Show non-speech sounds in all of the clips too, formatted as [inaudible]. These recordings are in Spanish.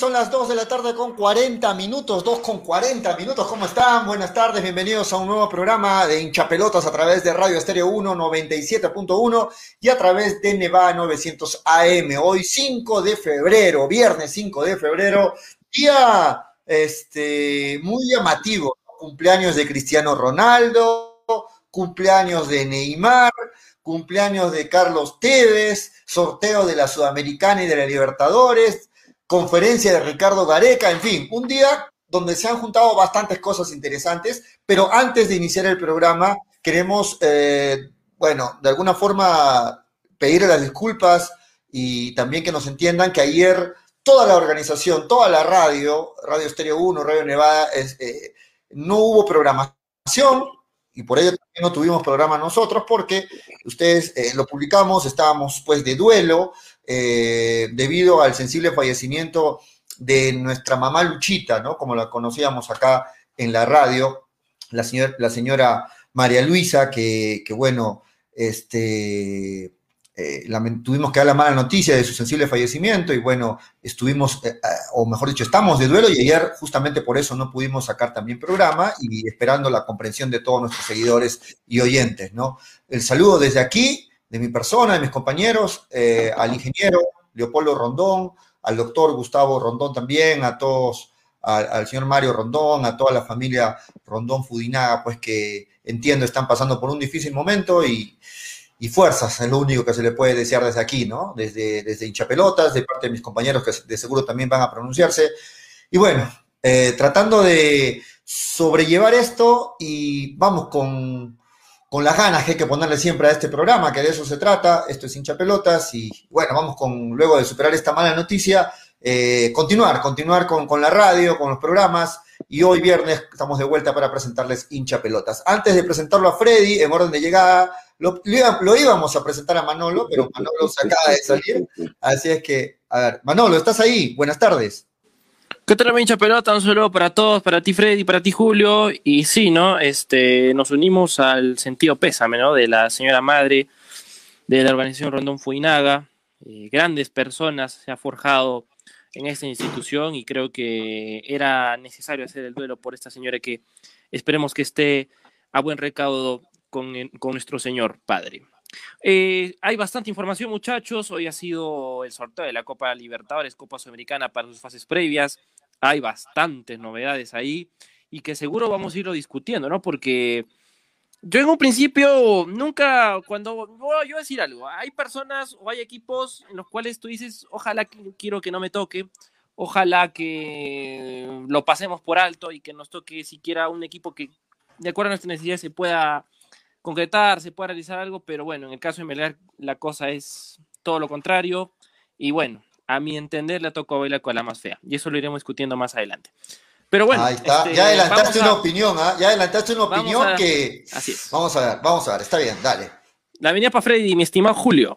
Son las 2 de la tarde con 40 minutos, 2 con 40 minutos, ¿cómo están? Buenas tardes, bienvenidos a un nuevo programa de hinchapelotas a través de Radio Estéreo 1 97.1 y a través de Neva 900 AM. Hoy 5 de febrero, viernes 5 de febrero, día este, muy llamativo, cumpleaños de Cristiano Ronaldo, cumpleaños de Neymar, cumpleaños de Carlos Tevez, sorteo de la Sudamericana y de la Libertadores, conferencia de Ricardo Gareca, en fin, un día donde se han juntado bastantes cosas interesantes, pero antes de iniciar el programa queremos, eh, bueno, de alguna forma pedirle las disculpas y también que nos entiendan que ayer toda la organización, toda la radio, Radio Estéreo 1, Radio Nevada, eh, no hubo programación y por ello también no tuvimos programa nosotros porque ustedes eh, lo publicamos, estábamos pues de duelo, eh, debido al sensible fallecimiento de nuestra mamá Luchita, ¿no? Como la conocíamos acá en la radio, la señora, la señora María Luisa, que, bueno, este, eh, tuvimos que dar la mala noticia de su sensible fallecimiento y bueno, estuvimos, eh, o mejor dicho, estamos de duelo y ayer justamente por eso no pudimos sacar también programa y esperando la comprensión de todos nuestros seguidores y oyentes, ¿no? El saludo desde aquí de mi persona, de mis compañeros, eh, al ingeniero Leopoldo Rondón, al doctor Gustavo Rondón también, a todos, al señor Mario Rondón, a toda la familia Rondón Fudinaga, pues que entiendo están pasando por un difícil momento y, fuerzas, es lo único que se le puede desear desde aquí, ¿no? Desde, desde hinchapelotas, de parte de mis compañeros que de seguro también van a pronunciarse. Y bueno, eh, tratando de sobrellevar esto y vamos con, con las ganas que hay que ponerle siempre a este programa, que de eso se trata, esto es hincha pelotas y bueno, vamos con, luego de superar esta mala noticia, eh, continuar, continuar con, la radio, con los programas y hoy viernes estamos de vuelta para presentarles hincha pelotas. Antes de presentarlo a Freddy, en orden de llegada, lo, lo íbamos a presentar a Manolo, pero Manolo se acaba de salir, así es que, a ver, Manolo, ¿estás ahí? Buenas tardes. ¿Qué tal, hincha pelota? Un saludo para todos, para ti, Freddy, para ti, Julio. Y sí, ¿no? Este, nos unimos al sentido pésame, ¿no? De la señora madre de la organización Rondón Fuinaga. Eh, grandes personas se ha forjado en esta institución y creo que era necesario hacer el duelo por esta señora que esperemos que esté a buen recaudo con, con nuestro Señor Padre. Eh, hay bastante información, muchachos. Hoy ha sido el sorteo de la Copa Libertadores, Copa Sudamericana para sus fases previas hay bastantes novedades ahí y que seguro vamos a irlo discutiendo, ¿no? Porque yo en un principio nunca, cuando yo voy a decir algo, hay personas o hay equipos en los cuales tú dices, ojalá que quiero que no me toque, ojalá que lo pasemos por alto y que nos toque siquiera un equipo que de acuerdo a nuestras necesidades se pueda concretar, se pueda realizar algo, pero bueno, en el caso de Melgar la cosa es todo lo contrario y bueno, a mi entender, le tocó bailar con la más fea. Y eso lo iremos discutiendo más adelante. Pero bueno. Ahí está. Este, ya adelantaste una opinión, ¿ah? Ya adelantaste una opinión que. Así es. Vamos a ver, vamos a ver. Está bien, dale. La bienvenida para Freddy, mi estimado Julio.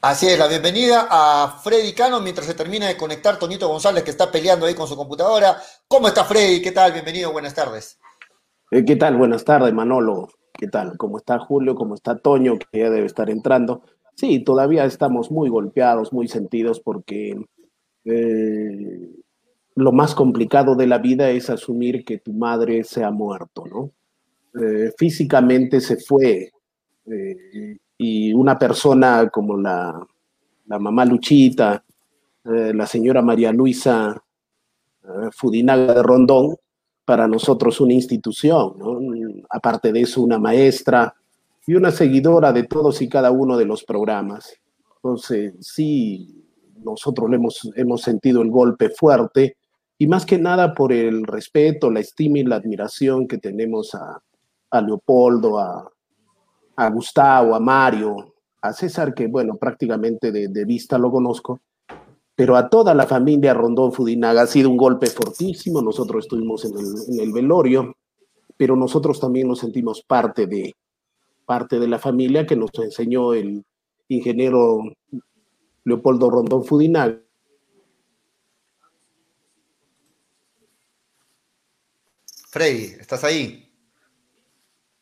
Así es, la bienvenida a Freddy Cano mientras se termina de conectar Tonito González que está peleando ahí con su computadora. ¿Cómo está Freddy? ¿Qué tal? Bienvenido, buenas tardes. Eh, ¿Qué tal? Buenas tardes, Manolo. ¿Qué tal? ¿Cómo está Julio? ¿Cómo está Toño? Que ya debe estar entrando. Sí, todavía estamos muy golpeados, muy sentidos porque eh, lo más complicado de la vida es asumir que tu madre se ha muerto, ¿no? Eh, físicamente se fue eh, y una persona como la, la mamá Luchita, la señora María Luisa Fudinaga de Rondón, para nosotros una institución, aparte de eso una maestra y una seguidora de todos y cada uno de los programas. Entonces, sí, nosotros hemos, hemos sentido el golpe fuerte y más que nada por el respeto, la estima y la admiración que tenemos a, Leopoldo, a, Gustavo, a Mario, a César, que bueno, prácticamente de, vista lo conozco, pero a toda la familia Rondón Fudinaga ha sido un golpe fortísimo. Nosotros estuvimos en el, en el, velorio, pero nosotros también nos sentimos parte de, parte de la familia que nos enseñó el ingeniero Leopoldo Rondón Fudinal. Freddy, ¿estás ahí?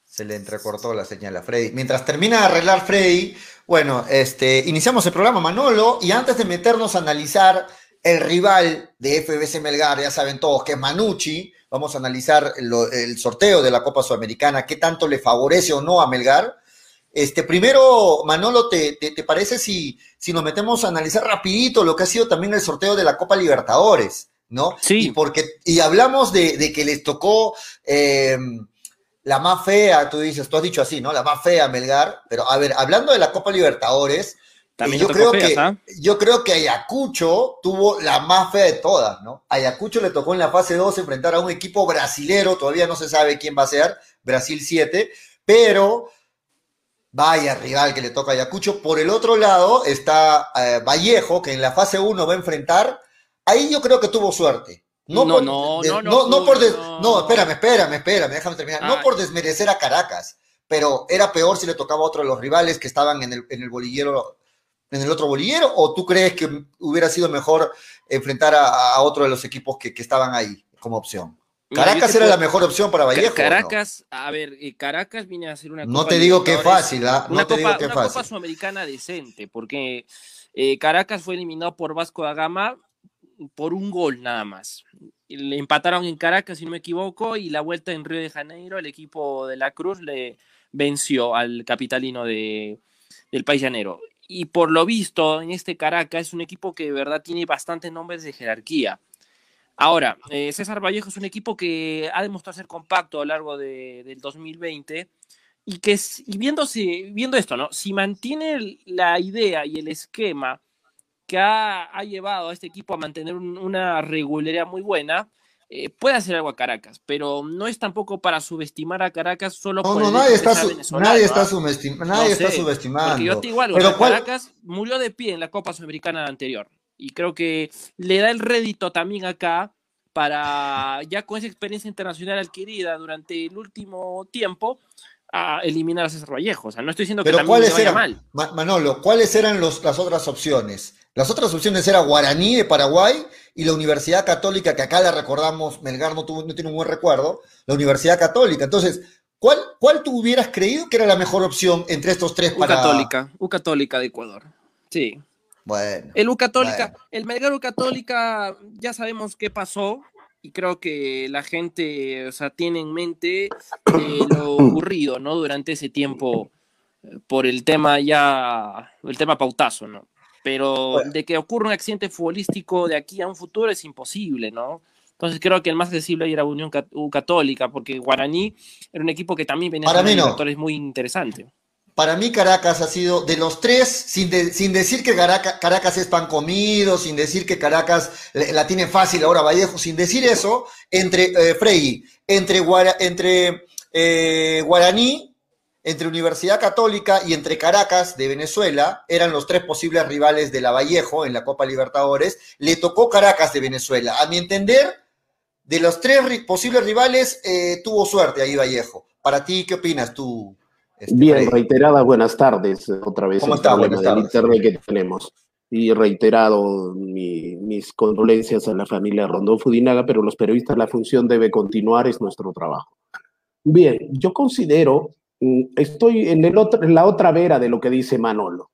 Se le entrecortó la señal a Freddy. Mientras termina de arreglar Freddy, bueno, este, iniciamos el programa Manolo y antes de meternos a analizar el rival de FBC Melgar, ya saben todos, que es Manucci. Vamos a analizar el sorteo de la Copa Sudamericana, qué tanto le favorece o no a Melgar. Este, primero, Manolo, ¿te, te, parece si, si nos metemos a analizar rapidito lo que ha sido también el sorteo de la Copa Libertadores, ¿no? Sí. Y, porque, y hablamos de, de que les tocó eh, la más fea, tú dices, tú has dicho así, ¿no? La más fea, Melgar. Pero, a ver, hablando de la Copa Libertadores, yo creo, que, ¿ah? yo creo que Ayacucho tuvo la más fea de todas, ¿no? Ayacucho le tocó en la fase 2 enfrentar a un equipo brasilero, todavía no se sabe quién va a ser, Brasil 7, pero vaya rival que le toca a Ayacucho. Por el otro lado está eh, Vallejo, que en la fase 1 va a enfrentar. Ahí yo creo que tuvo suerte. No, no, no, no, no, no, por no, espérame, espérame, espérame, déjame terminar. No por desmerecer a Caracas, pero era peor si le tocaba a otro de los rivales que estaban en el, en el bolillero en el otro bolillero o tú crees que hubiera sido mejor enfrentar a, otro de los equipos que, estaban ahí como opción? Caracas era la mejor opción para Vallejo. Caracas, a ver, eh, Caracas viene a ser una No te digo que es fácil, ¿ah? No te digo que es fácil. Copa Sudamericana decente, porque eh, Caracas fue eliminado por Vasco da Gama por un gol nada más. Le empataron en Caracas, si no me equivoco, y la vuelta en Río de Janeiro, el equipo de la Cruz le venció al capitalino de, del país llanero y por lo visto en este Caracas es un equipo que de verdad tiene bastantes nombres de jerarquía. Ahora, eh, César Vallejo es un equipo que ha demostrado ser compacto a lo largo de, del 2020 y que y viéndose, viendo esto, ¿no? Si mantiene la idea y el esquema que ha, ha llevado a este equipo a mantener una regularidad muy buena, eh, puede hacer algo a Caracas, pero no es tampoco para subestimar a Caracas solo por no, nadie, está, nadie, está, nadie está subestimando. Porque yo te igual, Caracas murió de pie en la Copa Sudamericana anterior y creo que le da el rédito también acá para ya con esa experiencia internacional adquirida durante el último tiempo a eliminar a César Vallejo. O sea, no estoy diciendo que también vaya mal. Manolo, ¿cuáles eran los, las otras opciones? Las otras opciones eran Guaraní de Paraguay y la Universidad Católica, que acá la recordamos, Melgar no, tuvo, no tiene un buen recuerdo, la Universidad Católica. Entonces, ¿cuál, ¿cuál tú hubieras creído que era la mejor opción entre estos tres U Católica, U Católica de Ecuador. Sí. Bueno. El U Católica, el Melgar U Católica, ya sabemos qué pasó y creo que la gente, o sea, tiene en mente eh, lo ocurrido, ¿no? Durante ese tiempo eh, por el tema ya, el tema pautazo, ¿no? Pero de que ocurra un accidente futbolístico de aquí a un futuro es imposible, ¿no? Entonces creo que el más accesible era Unión Católica, porque Guaraní era un equipo que también venía Para mí muy interesante. Para mí Caracas ha sido de los tres, sin, sin decir que Caracas, es pan comido, sin decir que Caracas la tiene fácil ahora Vallejo, sin decir eso, entre eh, Frey, entre, entre eh, Guaraní entre Universidad Católica y entre Caracas de Venezuela, eran los tres posibles rivales de la Vallejo en la Copa Libertadores, le tocó Caracas de Venezuela. A mi entender, de los tres posibles rivales, eh, tuvo suerte ahí Vallejo. Para ti, ¿qué opinas tú? Este, Bien, reiterada buenas tardes, otra vez ¿Cómo está? problema del internet que tenemos. Y reiterado mis condolencias a la familia Rondón Fudinaga, pero los periodistas, la función debe continuar, es nuestro trabajo. Bien, yo considero estoy en, el otro, en la otra vera de lo que dice Manolo.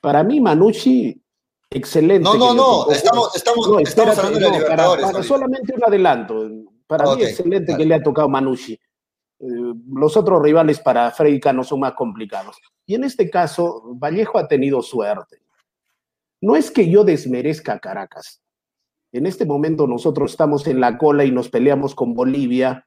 Para mí, Manucci, excelente. No, no, no, estamos, estamos, hablando de para, solamente un adelanto. Para mí, excelente que le ha tocado Manucci. Eh, los otros rivales para no son más complicados. Y en este caso, Vallejo ha tenido suerte. No es que yo desmerezca a Caracas. En este momento nosotros estamos en la cola y nos peleamos con Bolivia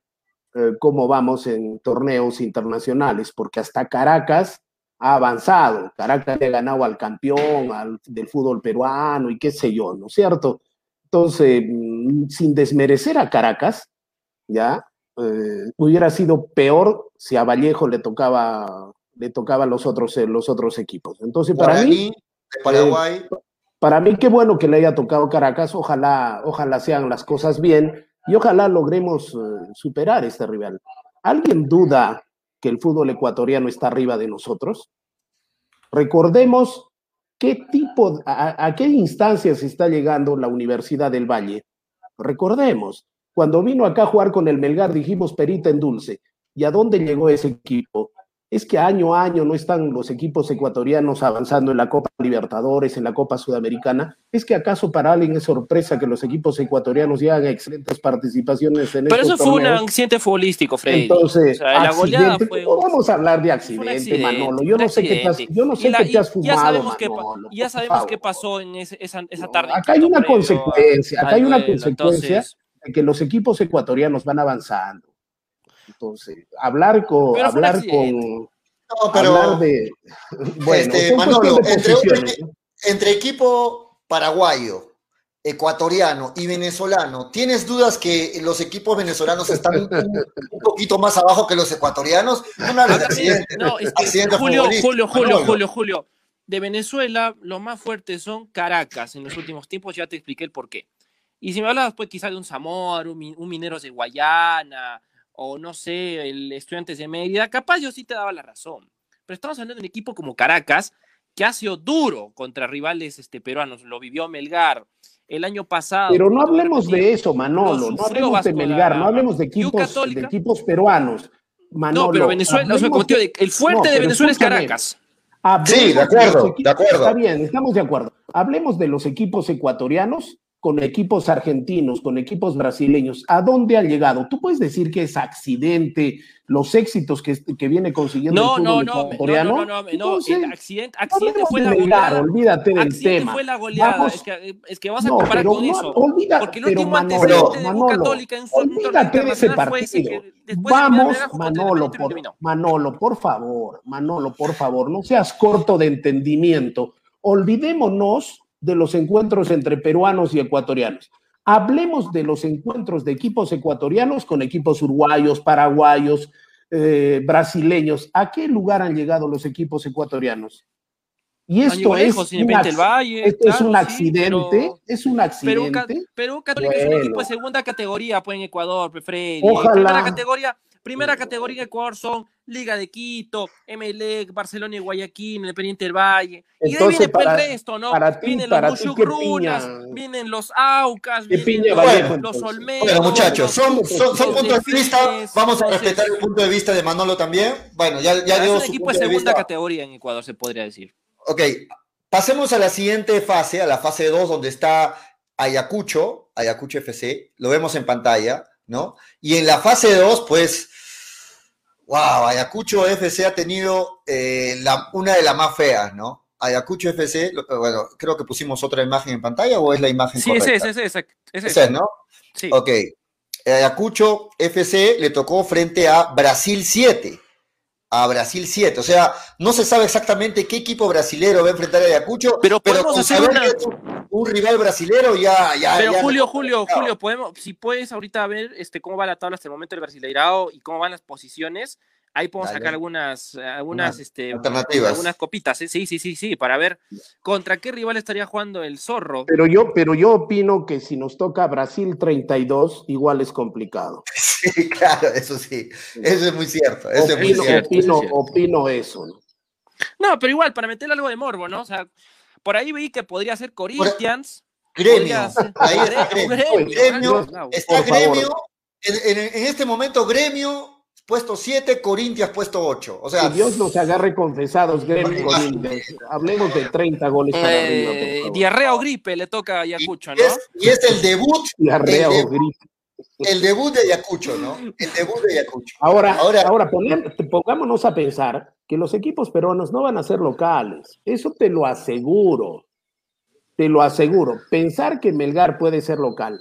eh, cómo vamos en torneos internacionales, porque hasta Caracas ha avanzado. Caracas le ha ganado al campeón al, del fútbol peruano y qué sé yo, ¿no es cierto? Entonces, mm, sin desmerecer a Caracas, ya, eh, hubiera sido peor si a Vallejo le tocaba le tocaba los otros eh, los otros equipos. Entonces, para mí, Paraguay. para mí qué bueno que le haya tocado Caracas, ojalá ojalá sean las cosas bien y ojalá logremos eh, superar este rival. ¿Alguien duda que el fútbol ecuatoriano está arriba de nosotros? Recordemos qué tipo, a, qué instancias está llegando la Universidad del Valle. Recordemos, cuando vino acá a jugar con el Melgar dijimos perita en dulce. ¿Y a dónde llegó ese equipo? Es que año a año no están los equipos ecuatorianos avanzando en la Copa Libertadores, en la Copa Sudamericana. ¿Es que acaso para alguien es sorpresa que los equipos ecuatorianos llegan a excelentes participaciones en Pero estos eso fue un accidente futbolístico, Freddy. Entonces, O sea, la goleada accidente, fue no un- vamos a hablar de accidente, accidente, Manolo. Yo no sé qué te has, yo no sé la- qué te has fumado, ya sabemos qué Manolo, ya por sabemos qué pasó en ese- esa, esa No, tarde. acá hay una consecuencia, acá hay una consecuencia entonces- de que los equipos ecuatorianos van avanzando. Entonces, hablar con, Pero hablar accidente. con, No, pero hablar de, bueno, Este, Manolo, de entre, entre- ¿no? equipo paraguayo, ecuatoriano y venezolano, ¿tienes dudas que los equipos venezolanos están un, un [laughs] poquito más abajo que los ecuatorianos? No Háblame- accidentes. No, es que Julio, Julio, Julio, Manolo. Julio, Julio. De Venezuela, lo más fuerte son Caracas en los últimos tiempos, ya te expliqué el por qué. Y si me hablabas, pues quizá de un Zamora, un, un Mineros de Guayana, o no sé, el Estudiantes de Mérida, capaz yo sí te daba la razón. Pero estamos hablando de un equipo como Caracas, que ha sido duro contra rivales este, peruanos. Lo vivió Melgar el año pasado. Pero no hablemos de eso, Manolo, Lo no hablemos de Vasco Melgar, no hablemos de equipos, de equipos peruanos. Manolo, no, pero Venezuela, o sea, de- el fuerte No, de Venezuela es. Caracas. Hablemos Sí, de acuerdo, equipos- de acuerdo. Está bien, estamos de acuerdo. Hablemos de los equipos ecuatorianos con equipos argentinos, con equipos brasileños. ¿A dónde han llegado? Tú puedes decir que es accidente los éxitos que, que viene consiguiendo No, el fútbol no, no, ecuatoriano. no, no, no, Entonces, accidente, no accidente fue de la goleada. olvídate del Accidente tema. fue la goleada, Vamos- es, que, es que vas a No, comparar con eso. olvida- porque el último Manolo, de Manolo, Católica en su olvídate de ese fue ese partido. que de Vamos, contra Manolo, por. Manolo, por favor, Manolo, por favor, no seas corto de entendimiento. Olvidémonos de los encuentros entre peruanos y ecuatorianos. Hablemos de los encuentros de equipos ecuatorianos con equipos uruguayos, paraguayos, eh, brasileños. ¿A qué lugar han llegado los equipos ecuatorianos? Y No esto es, un, Valle, esto es un sí, accidente, pero- es un Perú, accidente. Perú Católica es un equipo de segunda categoría pues, en Ecuador, Freddy. Ojalá. Categoría, primera categoría en Ecuador son Liga de Quito, Emelec, Barcelona y Guayaquil, Independiente del Valle. Y de ahí Entonces, viene pues, para- el resto, ¿no? para ti- vienen para los ti, ¿qué Muchucrunas, vienen los Aucas, ¿Qué vienen piña los, Vallejo, los entonces? Olmecos. Bueno, muchachos, son, son, son puntos de vista. Vamos a entonces, respetar el punto de vista de Manolo también. Bueno, ya, ya es dio un su equipo punto de de segunda vista. categoría en Ecuador, se podría decir. Ok, pasemos a la siguiente fase, a la fase 2, donde está Ayacucho, Ayacucho FC, lo vemos en pantalla, ¿no? Y en la fase 2, pues, wow, Ayacucho FC ha tenido eh, la- una de las más feas, ¿no? Ayacucho FC, lo- bueno, creo que pusimos otra imagen en pantalla o es la imagen Sí, correcta. ese, ese, ese. Esa es, ¿no? Sí. Ok. Ayacucho FC le tocó frente a Brasil 7. A Brasil 7. O sea, no se sabe exactamente qué equipo brasilero va a enfrentar a Ayacucho, Pero podemos con hacer saber una- que es un, un rival brasilero ya. ya Pero ya Julio, Julio, Julio, podemos, si puedes ahorita ver este cómo va la tabla hasta el momento del Brasileirao y cómo van las posiciones, ahí podemos Dale. sacar algunas, algunas, Unas este, alternativas. algunas copitas, ¿eh? sí, sí, sí, sí, para ver contra qué rival estaría jugando el zorro. Pero yo, pero yo opino que si nos toca Brasil 32, igual es complicado. [laughs] Sí, claro, eso sí. Eso es muy cierto. Eso es muy Opino, cierto. opino, cierto. opino eso. ¿no? No, pero igual, para meterle algo de morbo, ¿no? O sea, por ahí vi que podría ser Corinthians. Gremio. podría ser- Ahí está Gremio. Está. Gremio. En, en- en este momento, Gremio puesto 7, Corintias puesto 8. O sea, Que Dios nos agarre confesados, Gremio Corinthians. Hablemos de 30 goles para arriba, Eh, diarrea o gripe le toca a Ayacucho, y, ¿no? es, y es el debut, Diarrea el o de- gripe. el debut de Ayacucho, ¿no? El debut de Ayacucho. Ahora, Ahora- ahora, poner- pongámonos a pensar que los equipos peruanos no van a ser locales. Eso te lo aseguro. Te lo aseguro. Pensar que Melgar puede ser local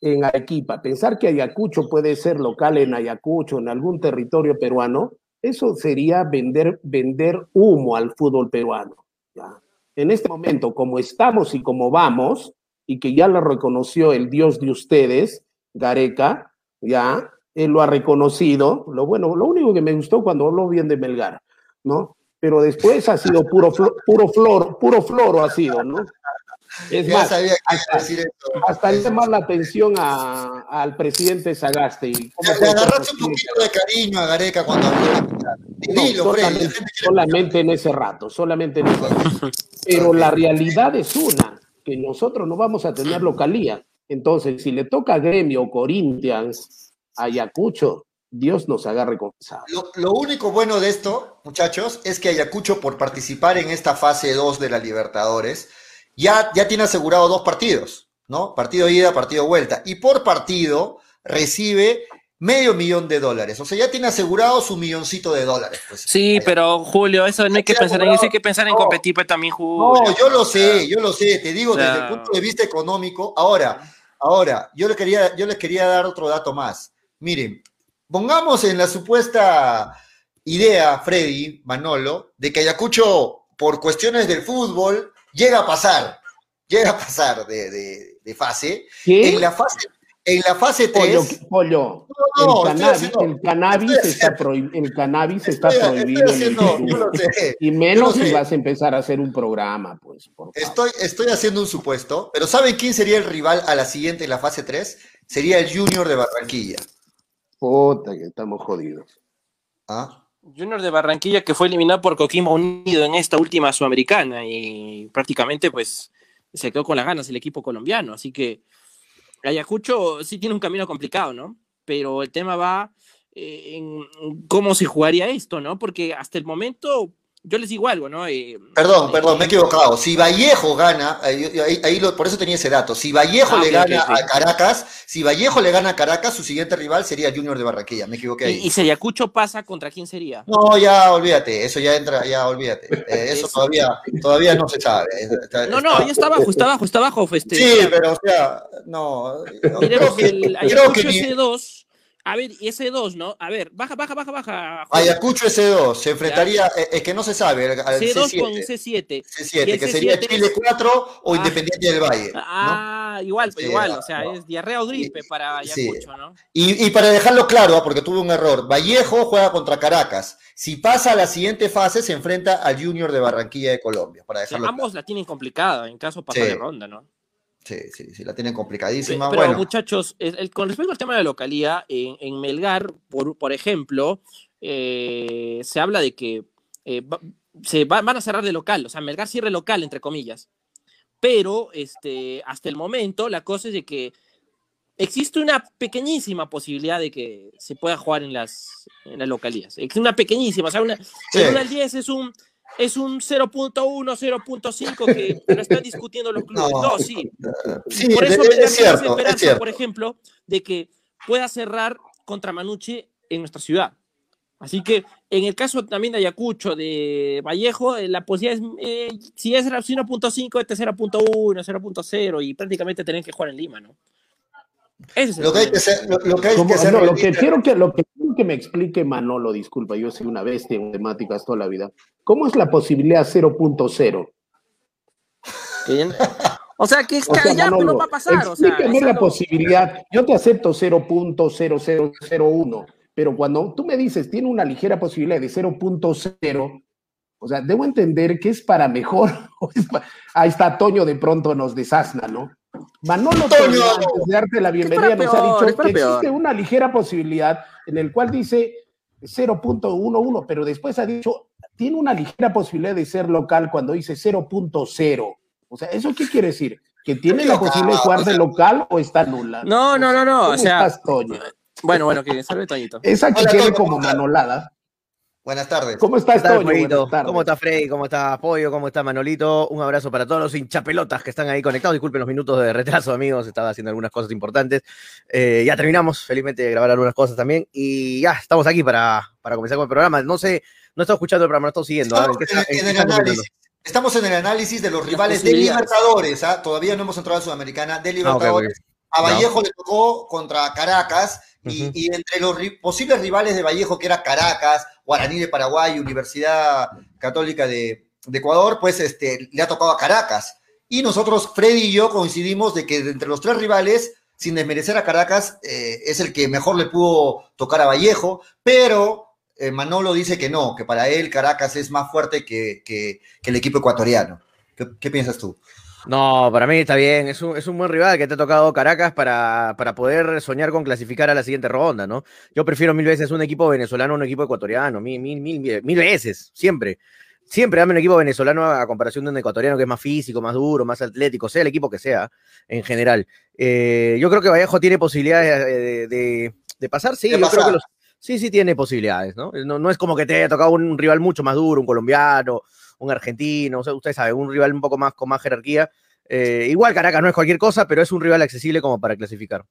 en Arequipa, pensar que Ayacucho puede ser local en Ayacucho, en algún territorio peruano, eso sería vender, vender humo al fútbol peruano. ¿ya? En este momento, como estamos y como vamos, y que ya lo reconoció el Dios de ustedes, Gareca, ya, él lo ha reconocido. Lo bueno, lo único que me gustó cuando habló bien de Melgar, ¿no? Pero después ha sido puro, puro flor, puro floro ha sido, ¿no? Es Ya más, sabía que hasta, decir eso. hasta llamar la atención a- al presidente Sagasti. ¿Cómo Le agarraste un poquito de cariño a Gareca cuando habló. No, Dilo, solamente, solamente en ese rato, solamente en ese rato. Pero la realidad es una, que nosotros no vamos a tener localía. Entonces, si le toca a Gremio, Corinthians, Ayacucho, Dios nos haga recompensar. Lo, lo, único bueno de esto, muchachos, es que Ayacucho, por participar en esta fase 2 de la Libertadores, ya, ya tiene asegurado dos partidos, ¿no? Partido ida, partido vuelta. Y por partido recibe medio millón de dólares. O sea, ya tiene asegurado su milloncito de dólares. Pues. Sí, pero Julio, eso no hay que pensar en eso, hay que pensar en no, competir pues, también, Julio. No, yo lo sé, yo lo sé, te digo desde el punto de vista económico. Ahora, ahora, yo les quería, yo les quería dar otro dato más. Miren, pongamos en la supuesta idea, Freddy, Manolo, de que Ayacucho, por cuestiones del fútbol, llega a pasar, llega a pasar de, de, de fase. ¿Qué? En la fase, en la fase 3. Pollo, pollo. No, el, cannabis, haciendo, el, cannabis está el cannabis está estoy, prohibido estoy haciendo, en el sé, Y menos si vas a empezar a hacer un programa, pues. Por estoy, estoy haciendo un supuesto, pero ¿saben quién sería el rival a la siguiente en la fase 3? Sería el Junior de Barranquilla. Puta, que estamos jodidos. ¿Ah? Junior de Barranquilla que fue eliminado por Coquimbo Unido en esta última sudamericana y prácticamente pues se quedó con las ganas el equipo colombiano, así que Ayacucho sí tiene un camino complicado, ¿no? Pero el tema va eh, en cómo se jugaría esto, ¿no? Porque hasta el momento, yo les digo algo, ¿no? Eh, perdón, perdón, me he equivocado. Si Vallejo gana, ahí, lo, por eso tenía ese dato. Si Vallejo ah, le okay, gana okay, a Caracas, si Vallejo le gana a Caracas, su siguiente rival sería Junior de Barranquilla. Me equivoqué ahí. ¿Y, y si Ayacucho pasa contra quién sería? No, ya olvídate, eso ya entra, ya olvídate. Eh, [laughs] eso, eso, todavía, todavía no se sabe. Está, no, no, ahí está abajo, está abajo, está abajo. Este, sí, pero o sea, no. Miremos que el Ayacucho que S2 a ver, y ese 2, ¿no? A ver, baja, baja, baja, baja. Ayacucho S2 se enfrentaría, es eh, que no se sabe, al C2 C7. con C7. C7, que sería Chile 4 o Ah. Independiente del Valle. ¿no? Ah, igual, Sí, igual, o sea, no. es diarrea o gripe Sí, para sí. Ayacucho, ¿no? Y, y para dejarlo claro, ah, porque tuve un error, Vallejo juega contra Caracas. Si pasa a la siguiente fase, se enfrenta al Junior de Barranquilla de Colombia. Para O sea, dejarlo ambos la tienen complicada en caso pasar Sí. de ronda, ¿no? Sí, sí, sí, la tienen complicadísima. Pero, bueno, muchachos, el- el- con respecto al tema de la localía, en, en Melgar, por, por ejemplo, eh, se habla de que eh, va- se va- van a cerrar de local, o sea, Melgar cierre local, entre comillas. Pero este, hasta el momento, la cosa es de que existe una pequeñísima posibilidad de que se pueda jugar en las, en las localías. Es una pequeñísima, o sea, una, Sí. el 1 al 10 es un, es un 0.1, 0.5 que lo están discutiendo los clubes. No. No, sí. sí, Por es, eso es tiene cierto, es esperanza, cierto. por ejemplo, de que pueda cerrar contra Manucci en nuestra ciudad. Así que en el caso también de Ayacucho, de Vallejo, eh, la posibilidad es, eh, si es 0.5, este 0.1, 0.0 y prácticamente tener que jugar en Lima, ¿no? Ese es el Lo que hay que hacer, lo, lo que hay Como- que hacer no, lo que realista- quiero que lo que quiero que me explique Manolo, disculpa, yo soy una bestia en temáticas toda la vida. ¿Cómo es la posibilidad 0.0? Que ya- O sea, que es O sea, ya, Manolo, pero va a pasar. O sea, la posibilidad. Yo te acepto 0.0001, pero cuando tú me dices tiene una ligera posibilidad de 0.0, o sea, debo entender que es para mejor. [laughs] Ahí está Toño de pronto nos desasna, ¿no? Manolo Toño. Toño, antes de darte la bienvenida, nos ha peor, dicho que existe una ligera posibilidad en el cual dice 0.11, pero después ha dicho tiene una ligera posibilidad de ser local cuando dice 0.0. O sea, ¿eso qué quiere decir? ¿Que tiene la posibilidad de jugar de local o está nula? No, no, no, no. ¿Cómo O sea, estás, Toño? bueno, bueno, que salve Toñito. Esa que Hola, quede como manolada. Buenas tardes. ¿Cómo ¿Qué estás, tal, Toño? ¿Cómo está Freddy? ¿Cómo está Pollo? ¿Cómo está Manolito? Un abrazo para todos los hinchapelotas que están ahí conectados. Disculpen los minutos de retraso, amigos. Estaba haciendo algunas cosas importantes. Eh, ya terminamos, felizmente, de grabar algunas cosas también. Y ya, estamos aquí para, para comenzar con el programa. No sé, no he estado escuchando el programa, no he estado siguiendo. Estamos ¿En qué en, está- en en qué el análisis. Estamos en el análisis de los rivales de. Libertadores. ¿ah? Todavía no hemos entrado a Sudamericana de Ah, Libertadores. A. Vallejo le tocó contra Caracas y, entre los ri- posibles rivales de Vallejo, que era Caracas, Guaraní de Paraguay, Universidad Católica de, de Ecuador, pues este, le ha tocado a Caracas. Y nosotros, Freddy y yo, coincidimos de que entre los tres rivales, sin desmerecer a Caracas, eh, es el que mejor le pudo tocar a Vallejo, pero eh, Manolo dice que no, que para él Caracas es más fuerte que, que- que el equipo ecuatoriano. ¿Qué, qué piensas tú? No, para mí está bien. Es un, es un buen rival que te ha tocado Caracas para, para poder soñar con clasificar a la siguiente ronda, ¿no? Yo prefiero mil veces un equipo venezolano a un equipo ecuatoriano. Mil, mil, mil, mil, veces, siempre. Siempre dame un equipo venezolano a comparación de un ecuatoriano que es más físico, más duro, más atlético, sea el equipo que sea, en general. Eh, yo creo que Vallejo tiene posibilidades eh, de, de- de pasar, sí. De yo creo que los, sí, sí tiene posibilidades, ¿no? No, no es como que te haya tocado un rival mucho más duro, un colombiano, un argentino, usted sabe, un rival un poco más con más jerarquía. Eh, igual Caracas no es cualquier cosa, pero es un rival accesible como para clasificar.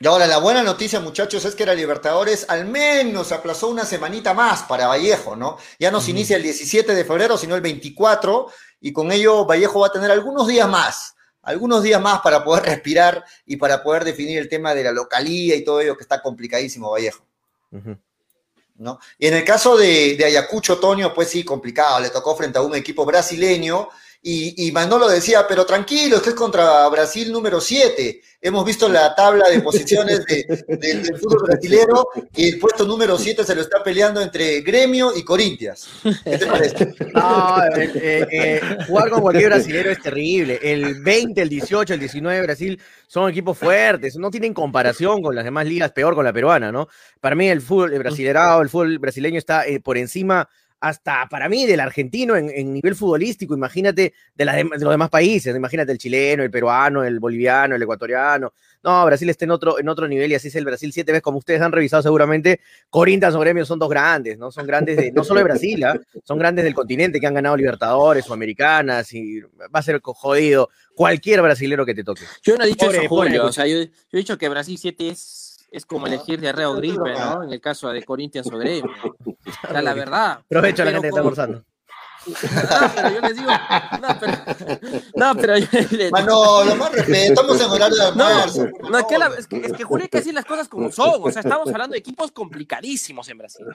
Y ahora la buena noticia, muchachos, es que la Libertadores al menos aplazó una semanita más para Vallejo, ¿no? Ya no se inicia el 17 de febrero, sino el 24, y con ello Vallejo va a tener algunos días más, algunos días más para poder respirar y para poder definir el tema de la localía y todo ello que está complicadísimo Vallejo. ¿No? Y en el caso de, de Ayacucho, Tonio, pues sí, complicado, le tocó frente a un equipo brasileño y, y, Manolo decía, pero tranquilo, es que es contra Brasil número 7. Hemos visto la tabla de posiciones de, de, del fútbol brasilero y el puesto número 7 se lo está peleando entre Gremio y Corintias. Eh, eh, eh, jugar con cualquier brasilero es terrible. El 20, el 18, el 19 Brasil son equipos fuertes, no tienen comparación con las demás ligas, peor con la peruana, ¿no? Para mí el fútbol brasilerado, el fútbol brasileño está por encima hasta para mí del argentino en, en nivel futbolístico, imagínate de, la, de, los demás países, imagínate el chileno, el peruano, el boliviano, el ecuatoriano. No, Brasil está en otro, en otro nivel y así es el Brasil siete veces, como ustedes han revisado seguramente, Corinthians o Gremio son dos grandes, ¿no? Son grandes de, no solo de Brasil, ¿eh? son grandes del continente que han ganado Libertadores o Americanas y va a ser jodido cualquier brasilero que te toque. Yo no he dicho pobre, eso, Julio, o sea, yo, yo, he dicho que Brasil 7 es es como elegir diarrea o gripe, ¿no? En el caso de Corinthians o Gremio. [laughs] O sea, la verdad. Provecho a la gente que está almorzando. [laughs] No, pero yo les digo, no, pero, no, pero yo les Mano, lo más respeto, estamos en horario de almuerzo. No, no es, que la, es, que, es que Julio hay que decir las cosas como son, o sea, estamos hablando de equipos complicadísimos en Brasil.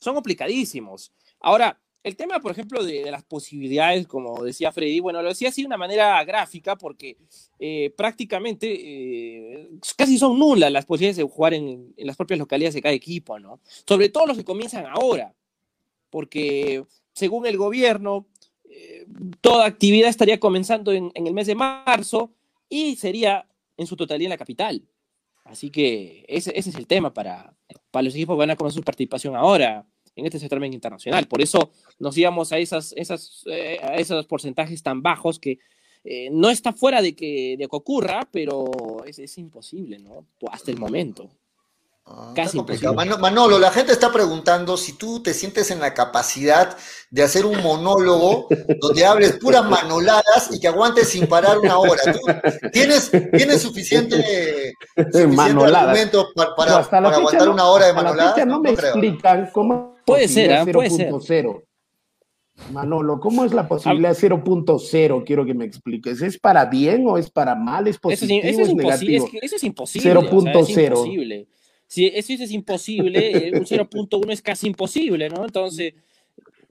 Son complicadísimos. Ahora, el tema, por ejemplo, de, las posibilidades, como decía Freddy, bueno, lo decía así de una manera gráfica porque eh, prácticamente eh, casi son nulas las posibilidades de jugar en, en, las propias localidades de cada equipo, ¿no? Sobre todo los que comienzan ahora, porque según el gobierno, eh, toda actividad estaría comenzando en, en, el mes de marzo y sería en su totalidad en la capital. Así que ese, ese es el tema para, para los equipos que van a comenzar su participación ahora en este certamen internacional. Por eso nos íbamos a, esas, esas, eh, a esos porcentajes tan bajos que eh, no está fuera de que, de que ocurra, pero es, es, imposible, ¿no? Hasta el momento. Ah, Casi imposible. Manolo, la gente está preguntando si tú te sientes en la capacidad de hacer un monólogo [laughs] donde hables puras manoladas y que aguantes sin parar una hora. ¿Tú tienes, tienes suficiente, suficiente argumento para, para, para aguantar no, una hora de manoladas? No me no explican cómo Puede ser, ¿eh? puede ser. 0. Manolo, ¿cómo es la posibilidad 0.0? Quiero que me expliques. ¿Es para bien o es para mal? ¿Es positivo eso es, eso es, es negativo? Es que eso es imposible. 0.0. O sea, imposible. Si eso es imposible, un [laughs] 0.1 es casi imposible, ¿no? Entonces,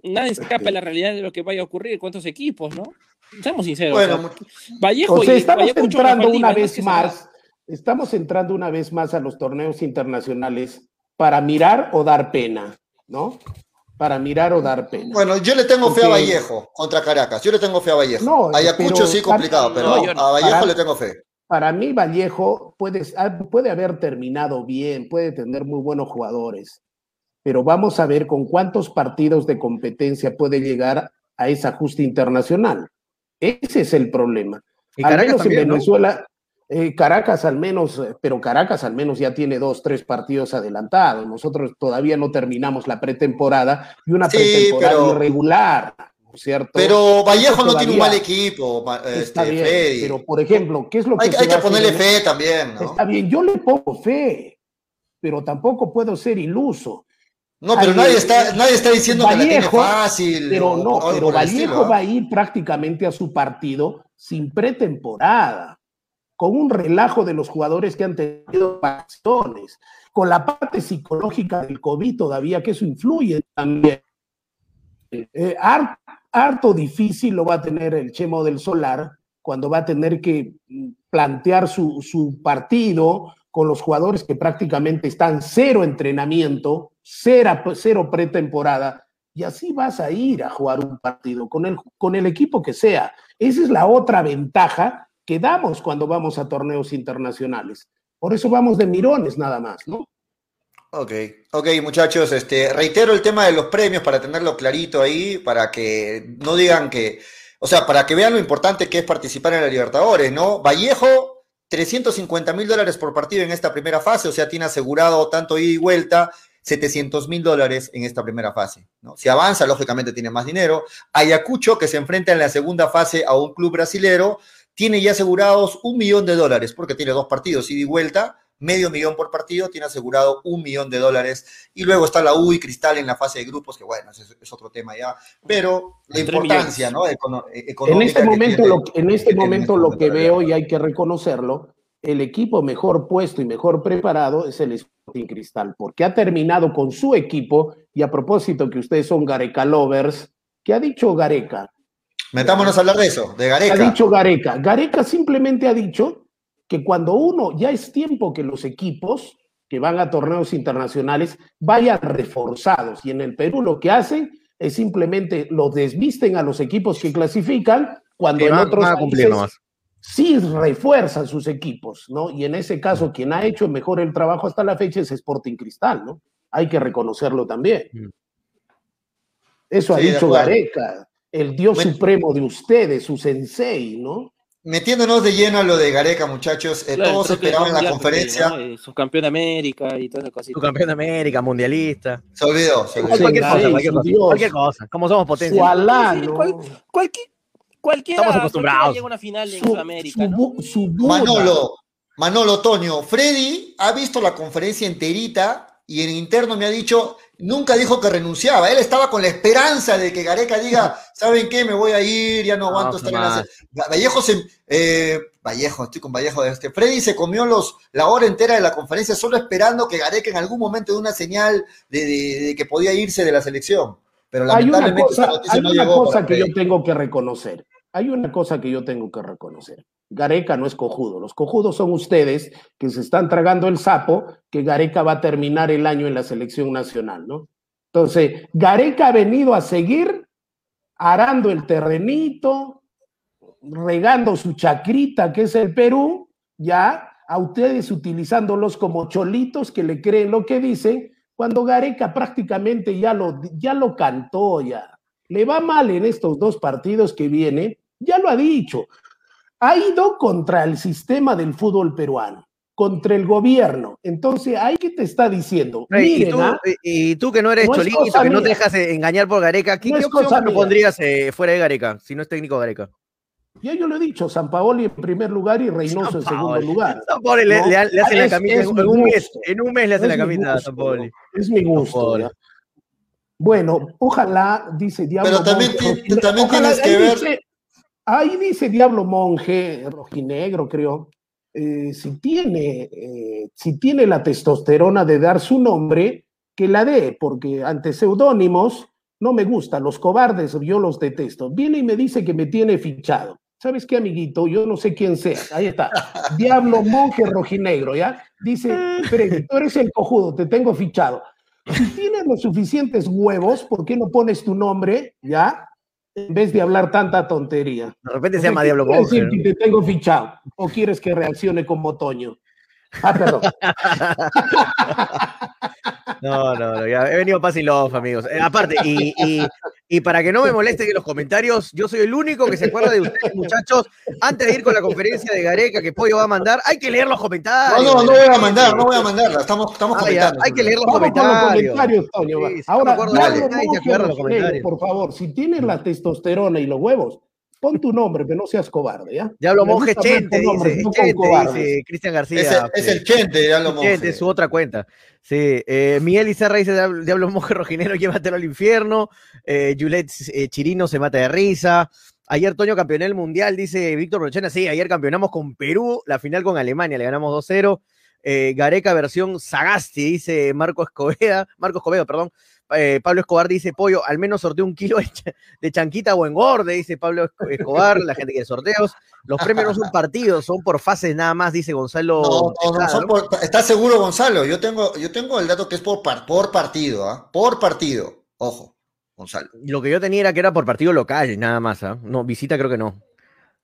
nadie escapa de la realidad de lo que vaya a ocurrir. ¿Cuántos equipos, no? Seamos sinceros. Bueno, o sea, Vallejo o sea, estamos Vallejo entrando una ¿no? vez más, estamos entrando una vez más a los torneos internacionales para mirar o dar pena. ¿No? Para mirar o dar pena. Bueno, yo le tengo Porque... fe a Vallejo contra Caracas. Yo le tengo fe a Vallejo. No, Ayacucho pero, sí complicado, pero no, no. a Vallejo para, le tengo fe. Para mí, Vallejo puede, puede haber terminado bien, puede tener muy buenos jugadores, pero vamos a ver con cuántos partidos de competencia puede llegar a ese ajuste internacional. Ese es el problema. Y Al menos también, en Venezuela, eh, Caracas al menos, pero Caracas al menos ya tiene dos, tres partidos adelantados. Nosotros todavía no terminamos la pretemporada y una Sí, pretemporada pero- irregular, ¿no es cierto? Pero Vallejo no tiene un mal equipo, Está este, bien, Freddy. pero por ejemplo, ¿qué es lo que hay, se hay va que ponerle fe también, ¿no? Está bien, yo le pongo fe, pero tampoco puedo ser iluso. No, pero nadie está, nadie está diciendo que la Vallejo, tiene fácil. Pero no, pero Vallejo estilo, ¿ah? va a ir prácticamente a su partido sin pretemporada, con un relajo de los jugadores que han tenido vacaciones, con la parte psicológica del COVID todavía, que eso influye también. Eh, har- harto difícil lo va a tener el Chemo del Solar cuando va a tener que mm, plantear su, su partido con los jugadores que prácticamente están cero entrenamiento, cero, cero pretemporada, y así vas a ir a jugar un partido con el, con el equipo que sea. Esa es la otra ventaja que damos cuando vamos a torneos internacionales. Por eso vamos de mirones nada más, ¿no? Ok, ok, muchachos, este, reitero el tema de los premios para tenerlo clarito ahí, para que no digan que, o sea, para que vean lo importante que es participar en la Libertadores, ¿no? Vallejo, 350 mil dólares por partido en esta primera fase, o sea, tiene asegurado tanto ida y vuelta, 700 mil dólares en esta primera fase. ¿no? Si avanza, lógicamente tiene más dinero. Ayacucho, que se enfrenta en la segunda fase a un club brasilero, tiene ya asegurados un millón de dólares, porque tiene dos partidos, ida y vuelta, medio millón por partido, tiene asegurado un millón de dólares. Y luego está la U y Cristal en la fase de grupos, que bueno, es, es otro tema ya. Pero la importancia ¿no? Econo económica. En este momento, lo, en este momento lo que veo, y hay que reconocerlo, el equipo mejor puesto y mejor preparado es el Sporting Cristal, porque ha terminado con su equipo, y a propósito que ustedes son Gareca Lovers, ¿qué ha dicho Gareca? Metámonos a hablar de eso, de Gareca. Ha dicho Gareca. Gareca simplemente ha dicho que cuando uno, ya es tiempo que los equipos que van a torneos internacionales vayan reforzados, y en el Perú lo que hacen es simplemente los desvisten a los equipos que clasifican, cuando en otros países sí refuerzan sus equipos, ¿no? Y en ese caso, quien ha hecho mejor el trabajo hasta la fecha es Sporting Cristal, ¿no? Hay que reconocerlo también. Mm. Eso ha dicho Gareca, el dios supremo de ustedes, su sensei, ¿no? Metiéndonos de lleno a lo de Gareca, muchachos, eh, todos esperaban la conferencia. ¿no? Subcampeón de América y todas esas cositas. Subcampeón de América, mundialista. Se olvidó, se olvidó. Cualquier, cosa, cualquier, cosa, cualquier cosa, como somos potencia. Su alá, ¿no? cualquier, Cualquiera, Estamos acostumbrados. llega a una final en Sudamérica. Su, su Manolo, Manolo Toño, Freddy ha visto la conferencia enterita y en interno me ha dicho, nunca dijo que renunciaba. Él estaba con la esperanza de que Gareca diga, [laughs] ¿saben qué? Me voy a ir, ya no aguanto estar en la. Vallejo se. Eh, Vallejo, estoy con Vallejo de este. Freddy se comió los, la hora entera de la conferencia solo esperando que Gareca en algún momento dé una señal de, de, de que podía irse de la selección. Pero lamentablemente hay una cosa, hay una cosa que yo tengo que reconocer hay una cosa que yo tengo que reconocer. Gareca no es cojudo. Los cojudos son ustedes que se están tragando el sapo que Gareca va a terminar el año en la selección nacional, ¿no? Entonces, Gareca ha venido a seguir arando el terrenito, regando su chacrita, que es el Perú, ya, a ustedes utilizándolos como cholitos que le creen lo que dicen, cuando Gareca prácticamente ya lo, ya lo cantó, ya. Le va mal en estos dos partidos que vienen, ya lo ha dicho, ha ido contra el sistema del fútbol peruano, contra el gobierno. Entonces, ahí que te está diciendo. ¿Y, tú, ¿ah? y, tú, que no eres no cholito, que no te dejas engañar por Gareca, ¿qué, no ¿qué opción propondrías eh, fuera de Gareca, si no es técnico Gareca? Ya yo lo he dicho, San Paoli en primer lugar y Reynoso en segundo lugar. San Paoli le, le, hace la camisa en, un mes, en un mes le hace la camisa a San Paoli. Es mi gusto. Bueno, ojalá, dice Diablo. Pero también, Monge, también tienes que ver. Dice, Ahí dice Diablo Monje, rojinegro, creo, eh, si, tiene, eh, si tiene la testosterona de dar su nombre, que la dé, porque ante seudónimos no me gusta, los cobardes yo los detesto. Viene y me dice que me tiene fichado. ¿Sabes qué, amiguito? Yo no sé quién sea. Ahí está. [laughs] Diablo Monje Rojinegro, ¿ya? Dice, [laughs] Freddy, tú eres el cojudo, te tengo fichado. Si tienes los suficientes huevos, ¿por qué no pones tu nombre, ya? En vez de hablar tanta tontería. De repente se llama Diablo Monje. decir que te tengo fichado o quieres que reaccione como Toño. Ah, perdón. [laughs] No, no, no, ya he venido paz y love, amigos. Eh, aparte, y, y, y, para que no me molesten en los [laughs] comentarios, yo soy el único que se acuerda de ustedes, muchachos. Antes de ir con la conferencia de Gareca que Pollo va a mandar, hay que leer los comentarios. No, no, no voy a mandar, no voy a mandarla. Estamos, estamos ah, comentando. hay que leer los comentarios. Los comentarios sí, Ahora, dale, por favor, si tienes la testosterona y los huevos, Pon tu nombre, que no seas cobarde, ¿ya? Diablo Monje Chente, dice, no Chente, dice Cristian García. Es el, es el Chente, Diablo Monje. Chente, su otra cuenta. Sí, eh, Miguel Izarra dice, Diablo Monje Rojinero, [laughs] llévatelo al infierno. Eh, Juliet eh, Chirino se mata de risa. Ayer Toño campeoné el Mundial, dice Víctor Rochena. Sí, ayer campeonamos con Perú, la final con Alemania, le ganamos 2-0. Eh, Gareca versión Sagasti, dice Marco Escobedo, Marco Escobedo, perdón. Eh, Pablo Escobar dice, pollo, al menos sorteo un kilo de chanquita o engorde, dice Pablo Escobar, la gente que de sorteos. Los premios no son partidos, son por fases nada más, dice Gonzalo. No, no, no, son por, ¿Está seguro, Gonzalo? Yo tengo, yo tengo el dato que es por, por partido, ¿ah? Por partido. Ojo, Gonzalo. Lo que yo tenía era que era por partido local, nada más, ¿ah? No, visita creo que no.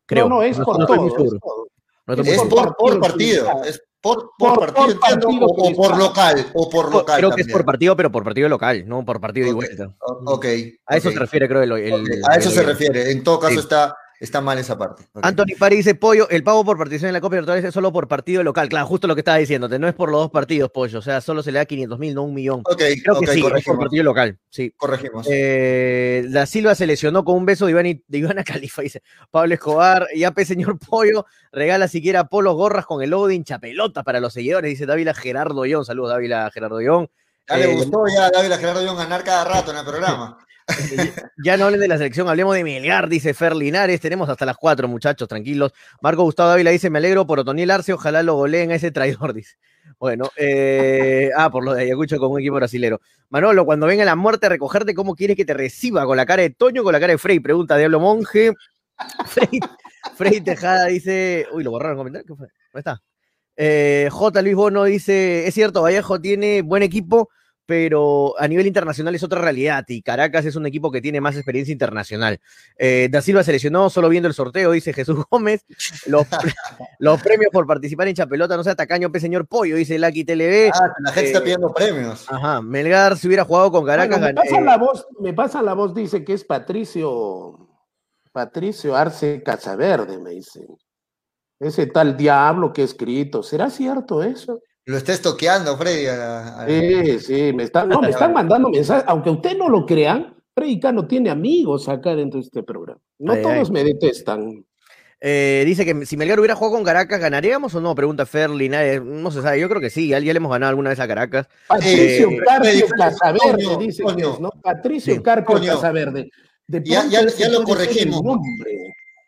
Creo. No, no, es por todo. Es, por, por partido. Es por, por, por, partido, por entiendo, o, o, por local, o por local. Creo también. que es por partido, pero por partido local, no por partido okay, y vuelta. Ok. A eso se refiere, creo. El, el, okay. A eso el, se refiere. En todo caso sí. está, Está mal esa parte. Ok. Anthony Pari dice, Pollo, el pago por participación en la Copa Libertadores es solo por partido local. Claro, justo lo que estaba diciéndote, no es por los dos partidos, Pollo. O sea, solo se le da 500 mil, no un millón. Ok, Creo ok, que sí, es por partido local, sí. corregimos. Eh, la Silva se lesionó con un beso de, Iván, de Ivana Califa, dice Pablo Escobar. Ya pe, señor Pollo, regala siquiera polos, gorras con el logo de hinchapelota para los seguidores, dice Dávila Gerardo Ión. Saludos, Dávila Gerardo Ión. ya le eh, gustó ya a David Gerardo John ganar cada rato en el programa. Ya no hablen de la selección, hablemos de Melgar, dice Fer Linares. Tenemos hasta las cuatro, muchachos, tranquilos. Marco Gustavo Dávila dice: Me alegro por Otoniel Arce, ojalá lo goleen a ese traidor, [laughs] dice. Bueno, eh, ah, por lo de Ayacucho con un equipo brasilero. Manolo, cuando venga la muerte a recogerte, ¿cómo quieres que te reciba? ¿Con la cara de Toño o con la cara de Frey? Pregunta Diablo Monje. [laughs] Frey, Tejada dice. Uy, lo borraron en comentario. ¿Qué fue? ¿Dónde está? Eh, J. Luis Bono dice: Es cierto, Vallejo tiene buen equipo, pero a nivel internacional es otra realidad y Caracas es un equipo que tiene más experiencia internacional. Eh, da Silva se lesionó solo viendo el sorteo, dice Jesús [laughs] Gómez. Los, [laughs] los premios por participar en Chapelota, no sea tacaño, pe señor Pollo, dice Lucky TLB. Ah, la gente eh, está pidiendo premios. Ajá, Melgar si hubiera jugado con Caracas. Bueno, me, gan- pasa eh, la voz, me pasa la voz, dice que es Patricio, Patricio Arce Casaverde, me dicen. Ese tal diablo que he escrito. ¿Será cierto eso? Lo está estoqueando, Freddy. a- a- Sí, sí, me están, no, me [laughs] están mandando mensajes, aunque usted no lo crean, Freddy Cano tiene amigos acá dentro de este programa. No Ay, todos ay. me detestan. eh, dice que si Melgar hubiera jugado con Caracas, ¿ganaríamos o no? Pregunta Fer Linares. No se sabe, yo creo que sí, ya, ya le hemos ganado alguna vez a Caracas. Patricio Eh, Carpio Casaverde, Toño, dice es, ¿no? Patricio Sí. Carpio. Casaverde. De Ya- ya- lo corregimos.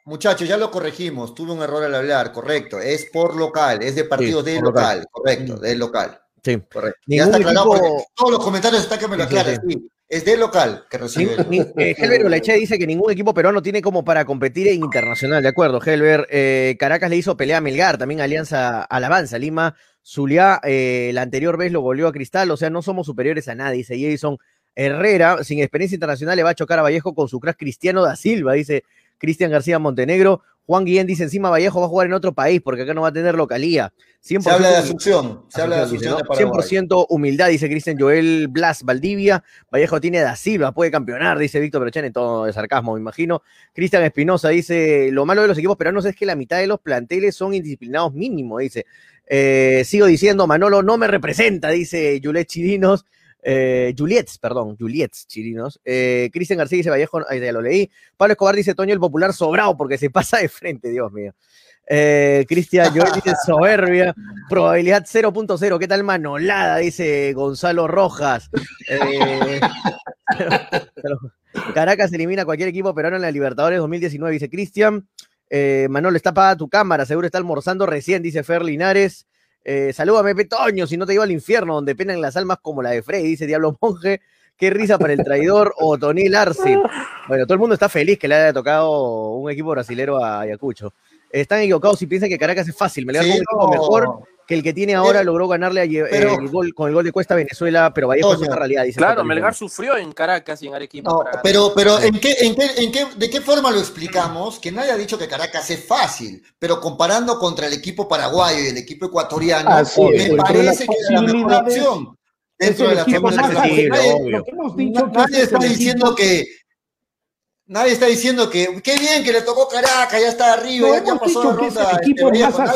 Muchachos, ya lo corregimos. Tuve un error al hablar, correcto. Es por local, es de partidos de por local, local. correcto, de local. Sí. Correcto. Ningún ya está aclarado equipo- todos los comentarios están que me lo Sí, sí, sí. Es de local que recibe. Ni- ni- eh, Helber Olache dice que ningún equipo peruano tiene como para competir en internacional, de acuerdo, Helber. Eh, Caracas le hizo pelea a Melgar, también Alianza Alabanza, Lima, Zulia, eh, la anterior vez lo volvió a Cristal, o sea, no somos superiores a nadie, dice Jason Herrera, sin experiencia internacional le va a chocar a Vallejo con su crack Cristiano da Silva, dice Cristian García Montenegro. Juan Guillén dice encima Vallejo va a jugar en otro país porque acá no va a tener localía. 100% Se habla de Asunción. Se habla de dice, Asunción ¿no? de Paraguay. 100% humildad, dice Cristian Joel Blas Valdivia. Vallejo tiene Da Silva, puede campeonar, dice Víctor Brochane, todo de sarcasmo, me imagino. Cristian Espinosa dice: Lo malo de los equipos peruanos es que la mitad de los planteles son indisciplinados mínimo, dice. Eh, sigo diciendo, Manolo no me representa, dice Juliet Chirinos. Eh, Juliets, perdón, Juliets Chirinos. Eh, Cristian García dice Vallejo, ahí ya lo leí. Pablo Escobar dice Toño el popular sobrado porque se [laughs] pasa de frente, Dios mío. Eh, Cristian Joel dice [laughs] soberbia, probabilidad 0.0. ¿Qué tal manolada? Dice Gonzalo Rojas. Eh, [laughs] pero Caracas elimina a cualquier equipo peruano en la Libertadores 2019, dice Cristian. Eh, Manolo, está apagada tu cámara, seguro está almorzando recién, dice Fer Linares. Eh, salúdame, Petoño, si no te llevo al infierno, donde penan las almas como la de Frey, dice Diablo Monje. Qué risa para el traidor [laughs] Otonil Arce. Bueno, todo el mundo está feliz que le haya tocado un equipo brasilero a Ayacucho. Están equivocados si piensan que Caracas es fácil. Me le da Sí, un equipo no. mejor que el que tiene ahora logró ganarle a Ye- Pero- el gol, con el gol de Cuesta a Venezuela, pero Vallejo es Toño. una realidad. Dice Claro, Melgar sufrió en Caracas y en Arequipa. No, para ganar. pero, pero ¿en qué, en qué, en qué, ¿de qué forma lo explicamos? Que nadie ha dicho que Caracas es fácil, pero comparando contra el equipo paraguayo y el equipo ecuatoriano, Así me es, parece que es la mejor opción. Es Dentro de accesible, nadie, nadie es está diciendo que nadie está diciendo que qué bien que le tocó Caracas, ya está arriba, No, ya, pasó la que es ronda. el este, más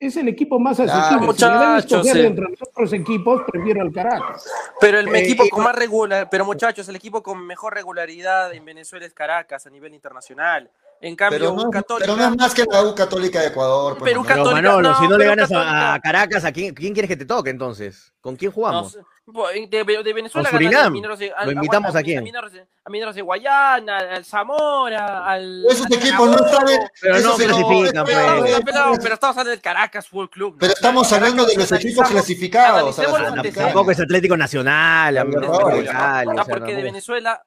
Es el equipo más Claro, asequible. si me escoger sí. entre los otros equipos, prefiero al Caracas. Pero el Eh, equipo eh, con más regular, pero muchachos, el equipo con mejor regularidad en Venezuela es Caracas a nivel internacional. En cambio, Pero U no, Católica. pero no es más que la U Católica de Ecuador. pues. Pero Católica, Manolo, no, si no le ganas a, Católica- a Caracas, ¿a quién, quién quieres que te toque entonces? ¿Con quién No jugamos? sé, de, de Venezuela Con ganan Surinam. a Mineros de- ¿Lo invitamos a quién? A Mineros de, a Mineros de Guayana, al Zamora, al. Esos al equipos no saben. Pero no clasifican, Pero, pues. pero, pero- pero estamos hablando del Caracas Fútbol Club. ¿no? Pero estamos Caracas, hablando de los equipos clasificados. Tampoco es Atlético Nacional, No, sea, porque de. Venezuela.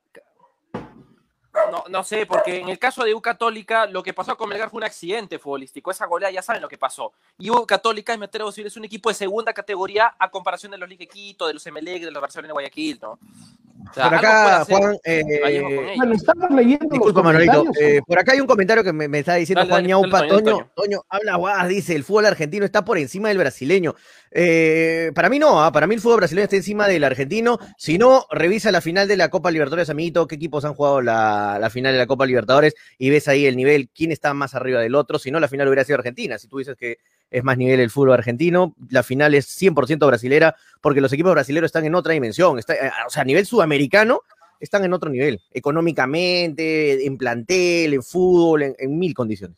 No, no sé, porque en el caso de U Católica, lo que pasó con Melgar fue un accidente futbolístico. Esa goleada ya saben lo que pasó. Y U Católica, me atrevo a es un equipo de segunda categoría a comparación de los Ligue Quito, de los Emelec, de los Barcelona de Guayaquil, ¿no? O sea, Por acá, Juan, eh. Bueno, estamos leyendo Disculpa, Manolito. eh, por acá hay un comentario que me, me está diciendo Dale, Juan Ñaupa. Toño, Toño, Toño. Toño, habla guas, dice, el fútbol argentino está por encima del brasileño. Eh, para mí no, ah, para mí el fútbol brasileño está encima del argentino. Si no, revisa la final de la Copa Libertadores, amiguito, qué equipos han jugado la, la, la, final de la Copa Libertadores y ves ahí el nivel, quién está más arriba del otro, si no la final hubiera sido Argentina, si tú dices que es más nivel el fútbol argentino, la final es 100% brasilera porque los equipos brasileños están en otra dimensión, está, eh, o sea, a nivel sudamericano están en otro nivel, económicamente, en plantel, en fútbol, en, en mil condiciones.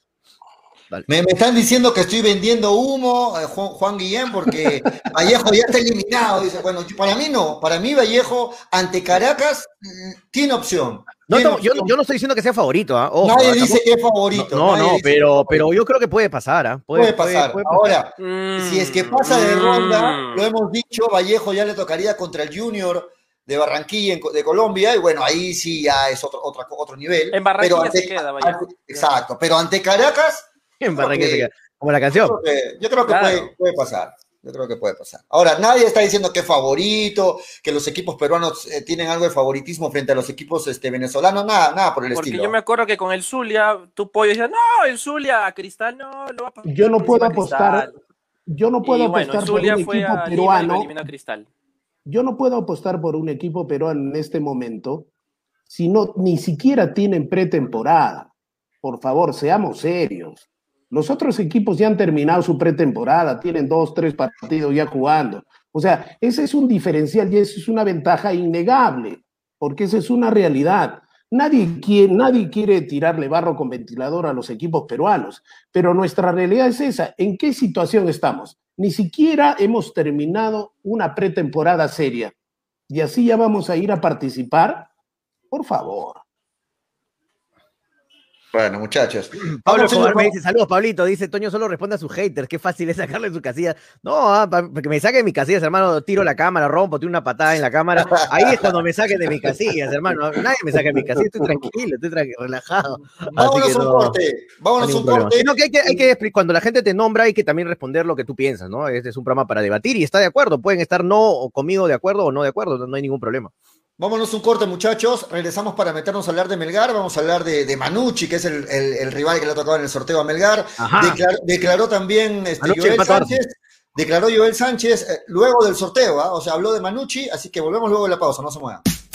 Me, me, están diciendo que estoy vendiendo humo, eh, Juan, Juan, Guillén, porque [laughs] Vallejo ya está eliminado. Dice, bueno, para mí no, para mí Vallejo ante Caracas mm, tiene opción. No, no, yo, yo, no estoy diciendo que sea favorito. ¿eh? Ojo, nadie ¿eh? dice que es favorito. No, no, pero, pero yo creo que puede pasar. ¿eh? Puede, puede, pasar. puede Ahora, Mm, si es que pasa de ronda, mm. lo hemos dicho, Vallejo ya le tocaría contra el Junior de Barranquilla en- de Colombia, y bueno, ahí sí ya es otro, otro, otro nivel. En Barranquilla pero ante, se queda, Vallejo. exacto, pero ante Caracas, En Barranquilla se queda. Como la yo canción. creo que, yo creo que Claro. puede, puede pasar. Yo creo que puede pasar. Ahora, nadie está diciendo que es favorito, que los equipos peruanos eh, tienen algo de favoritismo frente a los equipos este, venezolanos, nada, nada por el Porque estilo. yo me acuerdo que con el Zulia, tu pollo decía, no, el Zulia, Cristal, no, lo va a pasar Yo no puedo apostar, Cristal". yo no puedo y bueno, apostar por Zulia un fue equipo a Lima y lo peruano. eliminó a Cristal. Yo no puedo apostar por un equipo peruano en este momento si no ni siquiera tienen pretemporada. Por favor, seamos serios. Los otros equipos ya han terminado su pretemporada, tienen dos, tres partidos ya jugando. O sea, ese es un diferencial y esa es una ventaja innegable, porque esa es una realidad. Nadie quiere, nadie quiere tirarle barro con ventilador a los equipos peruanos, pero nuestra realidad es esa. ¿En qué situación estamos? Ni siquiera hemos terminado una pretemporada seria y así ya vamos a ir a participar. Por favor. Bueno, muchachos. [clears throat] Pablo Escobar me dice, saludos Pablito, dice, Toño solo responde a sus haters, qué fácil es sacarle su casilla. No, ah, que me saquen mis casillas, hermano, tiro la cámara, rompo, tiro una patada en la cámara. Ahí es cuando me saquen de mis casillas, hermano. Nadie me saca de mis casillas, estoy tranquilo, estoy relajado. Vámonos a un no, corte. no Vámonos a un corte. Sino que hay que, hay que cuando la gente te nombra hay que también responder lo que tú piensas, ¿no? Este es un programa para debatir y está de acuerdo, pueden estar no o conmigo de acuerdo o no de acuerdo, no, no hay ningún problema. Vámonos un corte, muchachos. Regresamos para meternos a hablar de Melgar. Vamos a hablar de, de Manucci, que es el, el- el rival que le ha tocado en el sorteo a Melgar. Declaró, también este, Joel Sánchez. Declaró Joel Sánchez eh, luego del sorteo, ¿ah? o sea, habló de Manucci, así que volvemos luego de la pausa, no se muevan.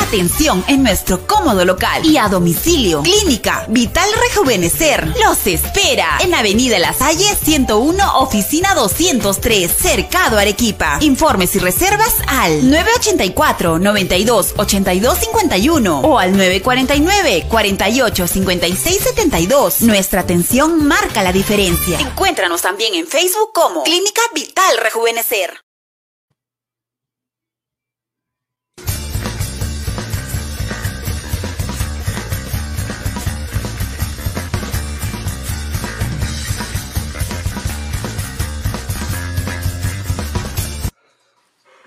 Atención en nuestro cómodo local y a domicilio. Clínica Vital Rejuvenecer los espera en Avenida La Salle 101, oficina 203, Cercado Arequipa. Informes y reservas al 984 92 82 51 o al 949 48 56 72. Nuestra atención marca la diferencia. Encuéntranos también en Facebook como Clínica Vital Rejuvenecer.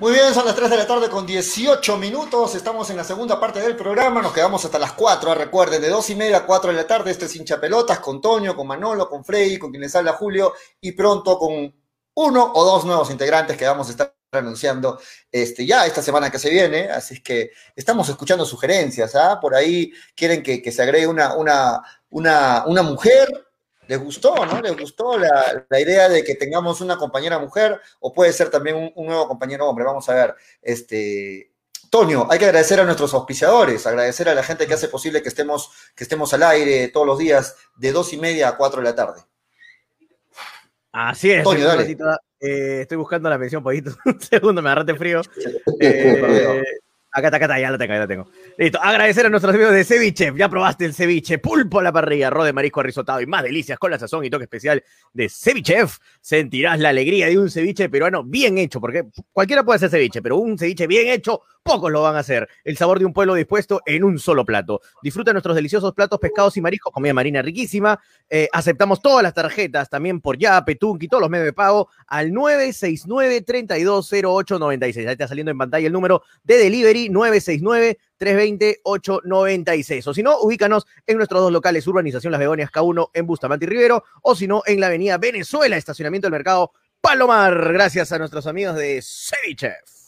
Muy bien, son las 3 de la tarde con 18 minutos. Estamos en la segunda parte del programa. Nos quedamos hasta las 4. Recuerden, de 2 y media a 4 de la tarde. Este es hincha pelotas con Toño, con Manolo, con Freddy, con quien les habla Julio. Y pronto con uno o dos nuevos integrantes que vamos a estar anunciando este, ya esta semana que se viene. Así es que estamos escuchando sugerencias. ¿ah? Por ahí quieren que, que se agregue una, una, una, una mujer. Les gustó, ¿no? Les gustó la, la, idea de que tengamos una compañera mujer o puede ser también un, un, nuevo compañero hombre. Vamos a ver. Este, Toño, hay que agradecer a nuestros auspiciadores, agradecer a la gente que hace posible que estemos, que estemos al aire todos los días de dos y media a cuatro de la tarde. Así es. Dale. Ratito, eh, estoy buscando la mención, poquito. [laughs] Un segundo, me agarraste frío. [laughs] Eh, Acá está, acá está, ya la tengo, ya la tengo. Listo. Agradecer a nuestros amigos de Ceviche. Ya probaste el ceviche, pulpo a la parrilla, arroz de marisco arrisotado y más delicias con la sazón y toque especial de Cevichef. Sentirás la alegría de un ceviche peruano bien hecho, porque cualquiera puede hacer ceviche, pero un ceviche bien hecho, pocos lo van a hacer. El sabor de un pueblo dispuesto en un solo plato. Disfruta nuestros deliciosos platos, pescados y mariscos, comida marina riquísima. Eh, aceptamos todas las tarjetas, también por ya, Petunki, todos los medios de pago, al 969-320896. Ahí está saliendo en pantalla el número de delivery 969-320-896. O si no, ubícanos en nuestros dos locales, Urbanización Las Begonias K1 en Bustamante y Rivero, o si no, en la avenida Venezuela, estacionamiento del mercado Palomar, gracias a nuestros amigos de Cevichef.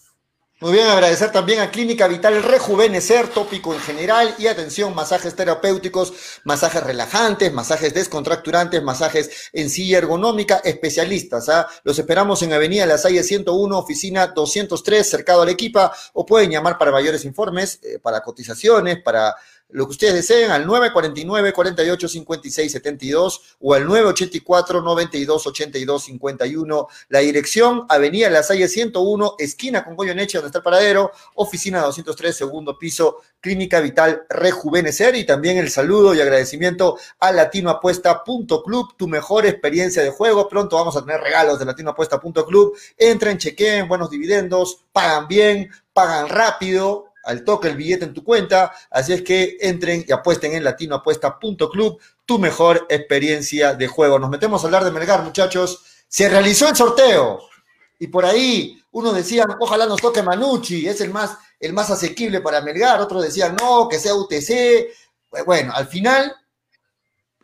Muy bien, agradecer también a Clínica Vital Rejuvenecer, tópico en general y atención, masajes terapéuticos, masajes relajantes, masajes descontracturantes, masajes en silla ergonómica, especialistas. ¿ah? Los esperamos en Avenida La Salle 101, oficina 203, cercado a Arequipa, o pueden llamar para mayores informes, eh, para cotizaciones, para lo que ustedes deseen al 949 48 56 72 o al 984 92 82 51. La dirección, Avenida La Salle 101, esquina con Goyoneche, donde está el paradero, oficina 203, segundo piso, Clínica Vital Rejuvenecer y también el saludo y agradecimiento a latinoapuesta.club, tu mejor experiencia de juego. Pronto vamos a tener regalos de latinoapuesta.club. Entren, chequeen, buenos dividendos, pagan bien, pagan rápido, al toque el billete en tu cuenta. Así es que entren y apuesten en latinoapuesta.club, tu mejor experiencia de juego. Nos metemos a hablar de Melgar, muchachos. Se realizó el sorteo y por ahí uno decía, ojalá nos toque Manucci, es el más, el más asequible para Melgar. Otros decían, no, que sea UTC. Bueno, al final,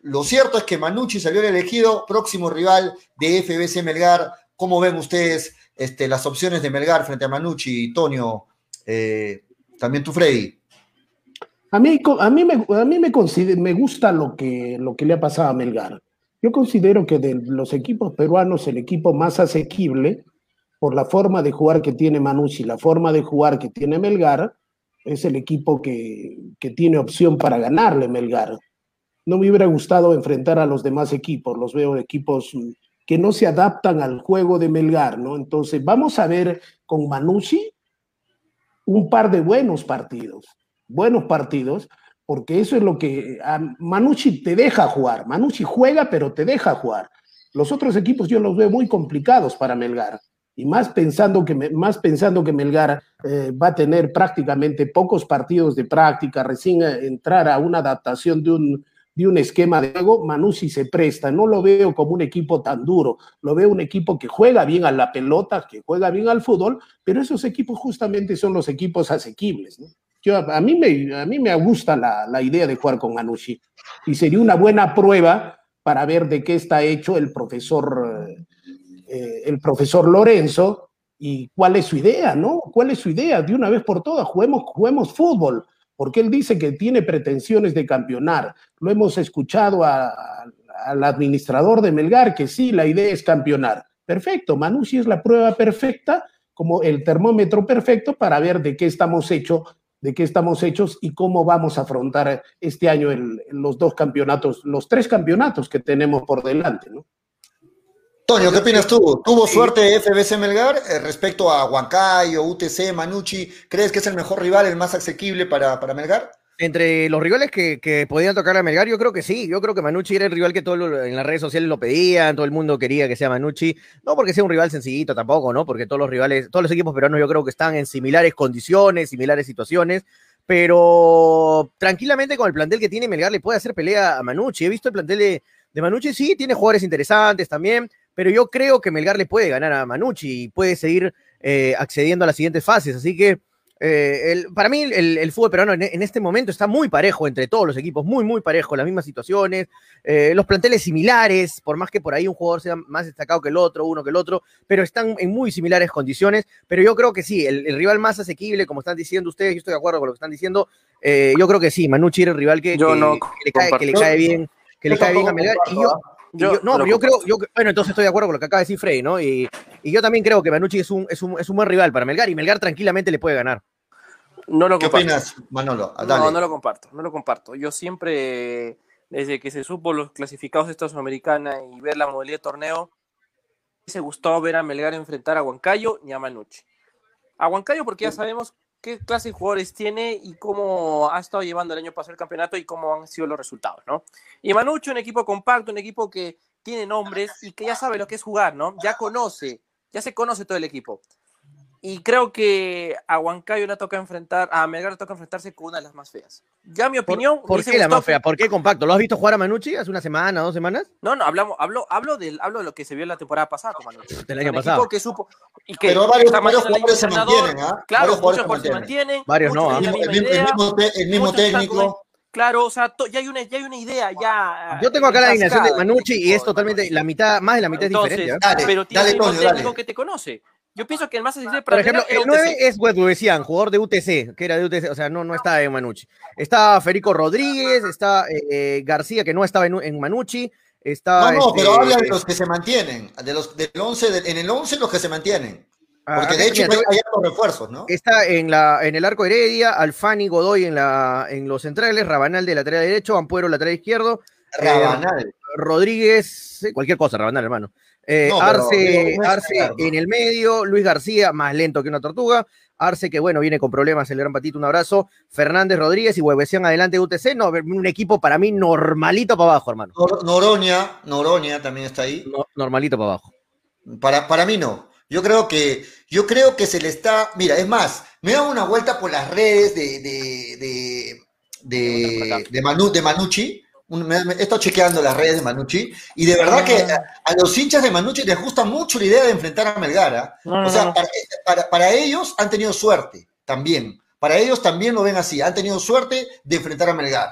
lo cierto es que Manucci salió elegido próximo rival de FBC Melgar. ¿Cómo ven ustedes este, las opciones de Melgar frente a Manucci, Tonio? Eh, también tú, Freddy. A mí, a mí, me, a mí me, me gusta lo que, lo que le ha pasado a Melgar. Yo considero que de los equipos peruanos, el equipo más asequible, por la forma de jugar que tiene Manucci, la forma de jugar que tiene Melgar, es el equipo que, que tiene opción para ganarle Melgar. No me hubiera gustado enfrentar a los demás equipos, los veo equipos que no se adaptan al juego de Melgar, ¿no? Entonces, vamos a ver con Manucci un par de buenos partidos, buenos partidos, porque eso es lo que a Manucci te deja jugar. Manucci juega, pero te deja jugar. Los otros equipos yo los veo muy complicados para Melgar. Y más pensando que, más pensando que Melgar eh, va a tener prácticamente pocos partidos de práctica, recién eh, entrar a una adaptación de un, de un esquema de juego, Manucci se presta. No lo veo como un equipo tan duro, lo veo un equipo que juega bien a la pelota, que juega bien al fútbol, pero esos equipos justamente son los equipos asequibles. Yo, a, mí me, a mí me gusta la, la idea de jugar con Manucci y sería una buena prueba para ver de qué está hecho el profesor, eh, el profesor Lorenzo y cuál es su idea, ¿no? ¿Cuál es su idea? De una vez por todas, juguemos, juguemos fútbol porque él dice que tiene pretensiones de campeonar. Lo hemos escuchado al administrador de Melgar, que sí, la idea es campeonar. Perfecto, Manucci es la prueba perfecta, como el termómetro perfecto para ver de qué estamos hechos de qué estamos hechos y cómo vamos a afrontar este año los dos campeonatos, los tres campeonatos que tenemos por delante, ¿no? Toño, ¿qué opinas tú? ¿Tuvo suerte FBC Melgar eh, respecto a Huancayo, UTC, Manucci? ¿Crees que es el mejor rival, el más asequible para, para Melgar? Entre los rivales que, que, podían tocar a Melgar, yo creo que sí. Yo creo que Manucci era el rival que todo en las redes sociales lo pedían, todo el mundo quería que sea Manucci. No porque sea un rival sencillito tampoco, ¿no? Porque todos los rivales, todos los equipos peruanos yo creo que están en similares condiciones, similares situaciones. Pero tranquilamente con el plantel que tiene Melgar le puede hacer pelea a Manucci. He visto el plantel de, de Manucci, sí, tiene jugadores interesantes también pero yo creo que Melgar le puede ganar a Manucci y puede seguir eh, accediendo a las siguientes fases. Así que eh, para mí el, fútbol peruano en, este momento está muy parejo entre todos los equipos, muy, muy parejo, las mismas situaciones, eh, los planteles similares, por más que por ahí un jugador sea más destacado que el otro, uno que el otro, pero están en muy similares condiciones. Pero yo creo que sí, el, rival más asequible, como están diciendo ustedes, yo estoy de acuerdo con lo que están diciendo, yo creo que sí, Manucci era el rival que, le, cae, bien, que le cae bien a Melgar. Y yo, yo, no, pero yo creo, yo, bueno, entonces estoy de acuerdo con lo que acaba de decir Frey, ¿no? Y, y yo también creo que Manucci es un, es, un, es un buen rival para Melgar y Melgar tranquilamente le puede ganar. No lo ¿Qué opinas, Manolo? Dale. No, no lo comparto, no lo comparto. Yo siempre, desde que se supo los clasificados de esta Sudamericana y ver la modalidad de torneo, me gustó ver a Melgar enfrentar a Huancayo ni a Manucci. A Huancayo porque ya sabemos qué clase de jugadores tiene y cómo ha estado llevando el año pasado el campeonato y cómo han sido los resultados, ¿no? Y Manucho, un equipo compacto, un equipo que tiene nombres y que ya sabe lo que es jugar, ¿no? Ya conoce, ya se conoce todo el equipo. Y creo que a Huancayo le toca enfrentar, a Melgar le toca enfrentarse con una de las más feas. Ya mi opinión. ¿Por, qué la más fea? ¿Por qué compacto? ¿Lo has visto jugar a Manucci hace una semana, dos semanas? No, no, hablamos, hablo, hablo, del, hablo de lo que se vio la temporada pasada con Manucci. Del año pasado. Que supo, y que Pero varios, varios jugadores se mantienen, ¿ah? Claro, varios muchos jugadores se mantienen. Varios no, ¿ah? el, mismo, el, mismo, técnico. Claro, o sea, ya hay una, ya hay una idea, ya. Yo tengo acá la alineación de Manucci y es totalmente la mitad, más de la mitad es diferente. ¿eh? pero tiene un técnico que te conoce. Yo pienso que el más para Por ejemplo, el 9 es decían, jugador de UTC, que era de UTC, o sea, no, no está en Manucci. Está Federico Rodríguez, está eh, García, que no estaba en, en Manucci. Está, no, no, pero este, habla de los que se mantienen, de los del 11, en el 11 los que se mantienen. Ah, Porque de hecho hay, hay refuerzos, ¿no? Está en, la, en el arco Heredia, Alfani Godoy en, la, en los centrales, Rabanal de lateral derecho, Ampuero lateral izquierdo. Eh, Rabanal. Rodríguez, cualquier cosa, Rabanal, hermano. Eh, Arce, Arce en el medio, Luis García, más lento que una tortuga. Arce, que bueno, viene con problemas, el gran patito, un abrazo. Fernández Rodríguez y Huevesión adelante de UTC. No, un equipo para mí normalito para abajo, hermano. Noroña, Noroña también está ahí. normalito para abajo. Para, para mí no. Yo creo que, yo creo que se le está. Mira, es más, me da una vuelta por las redes de, de, de, de, de, Manu, de Manucci. He estado chequeando las redes de Manucci y de verdad que ah. a, los hinchas de Manucci les gusta mucho la idea de enfrentar a Melgara. o sea, para, para, ellos han tenido suerte también. Para ellos también lo ven así. Han tenido suerte de enfrentar a Melgar.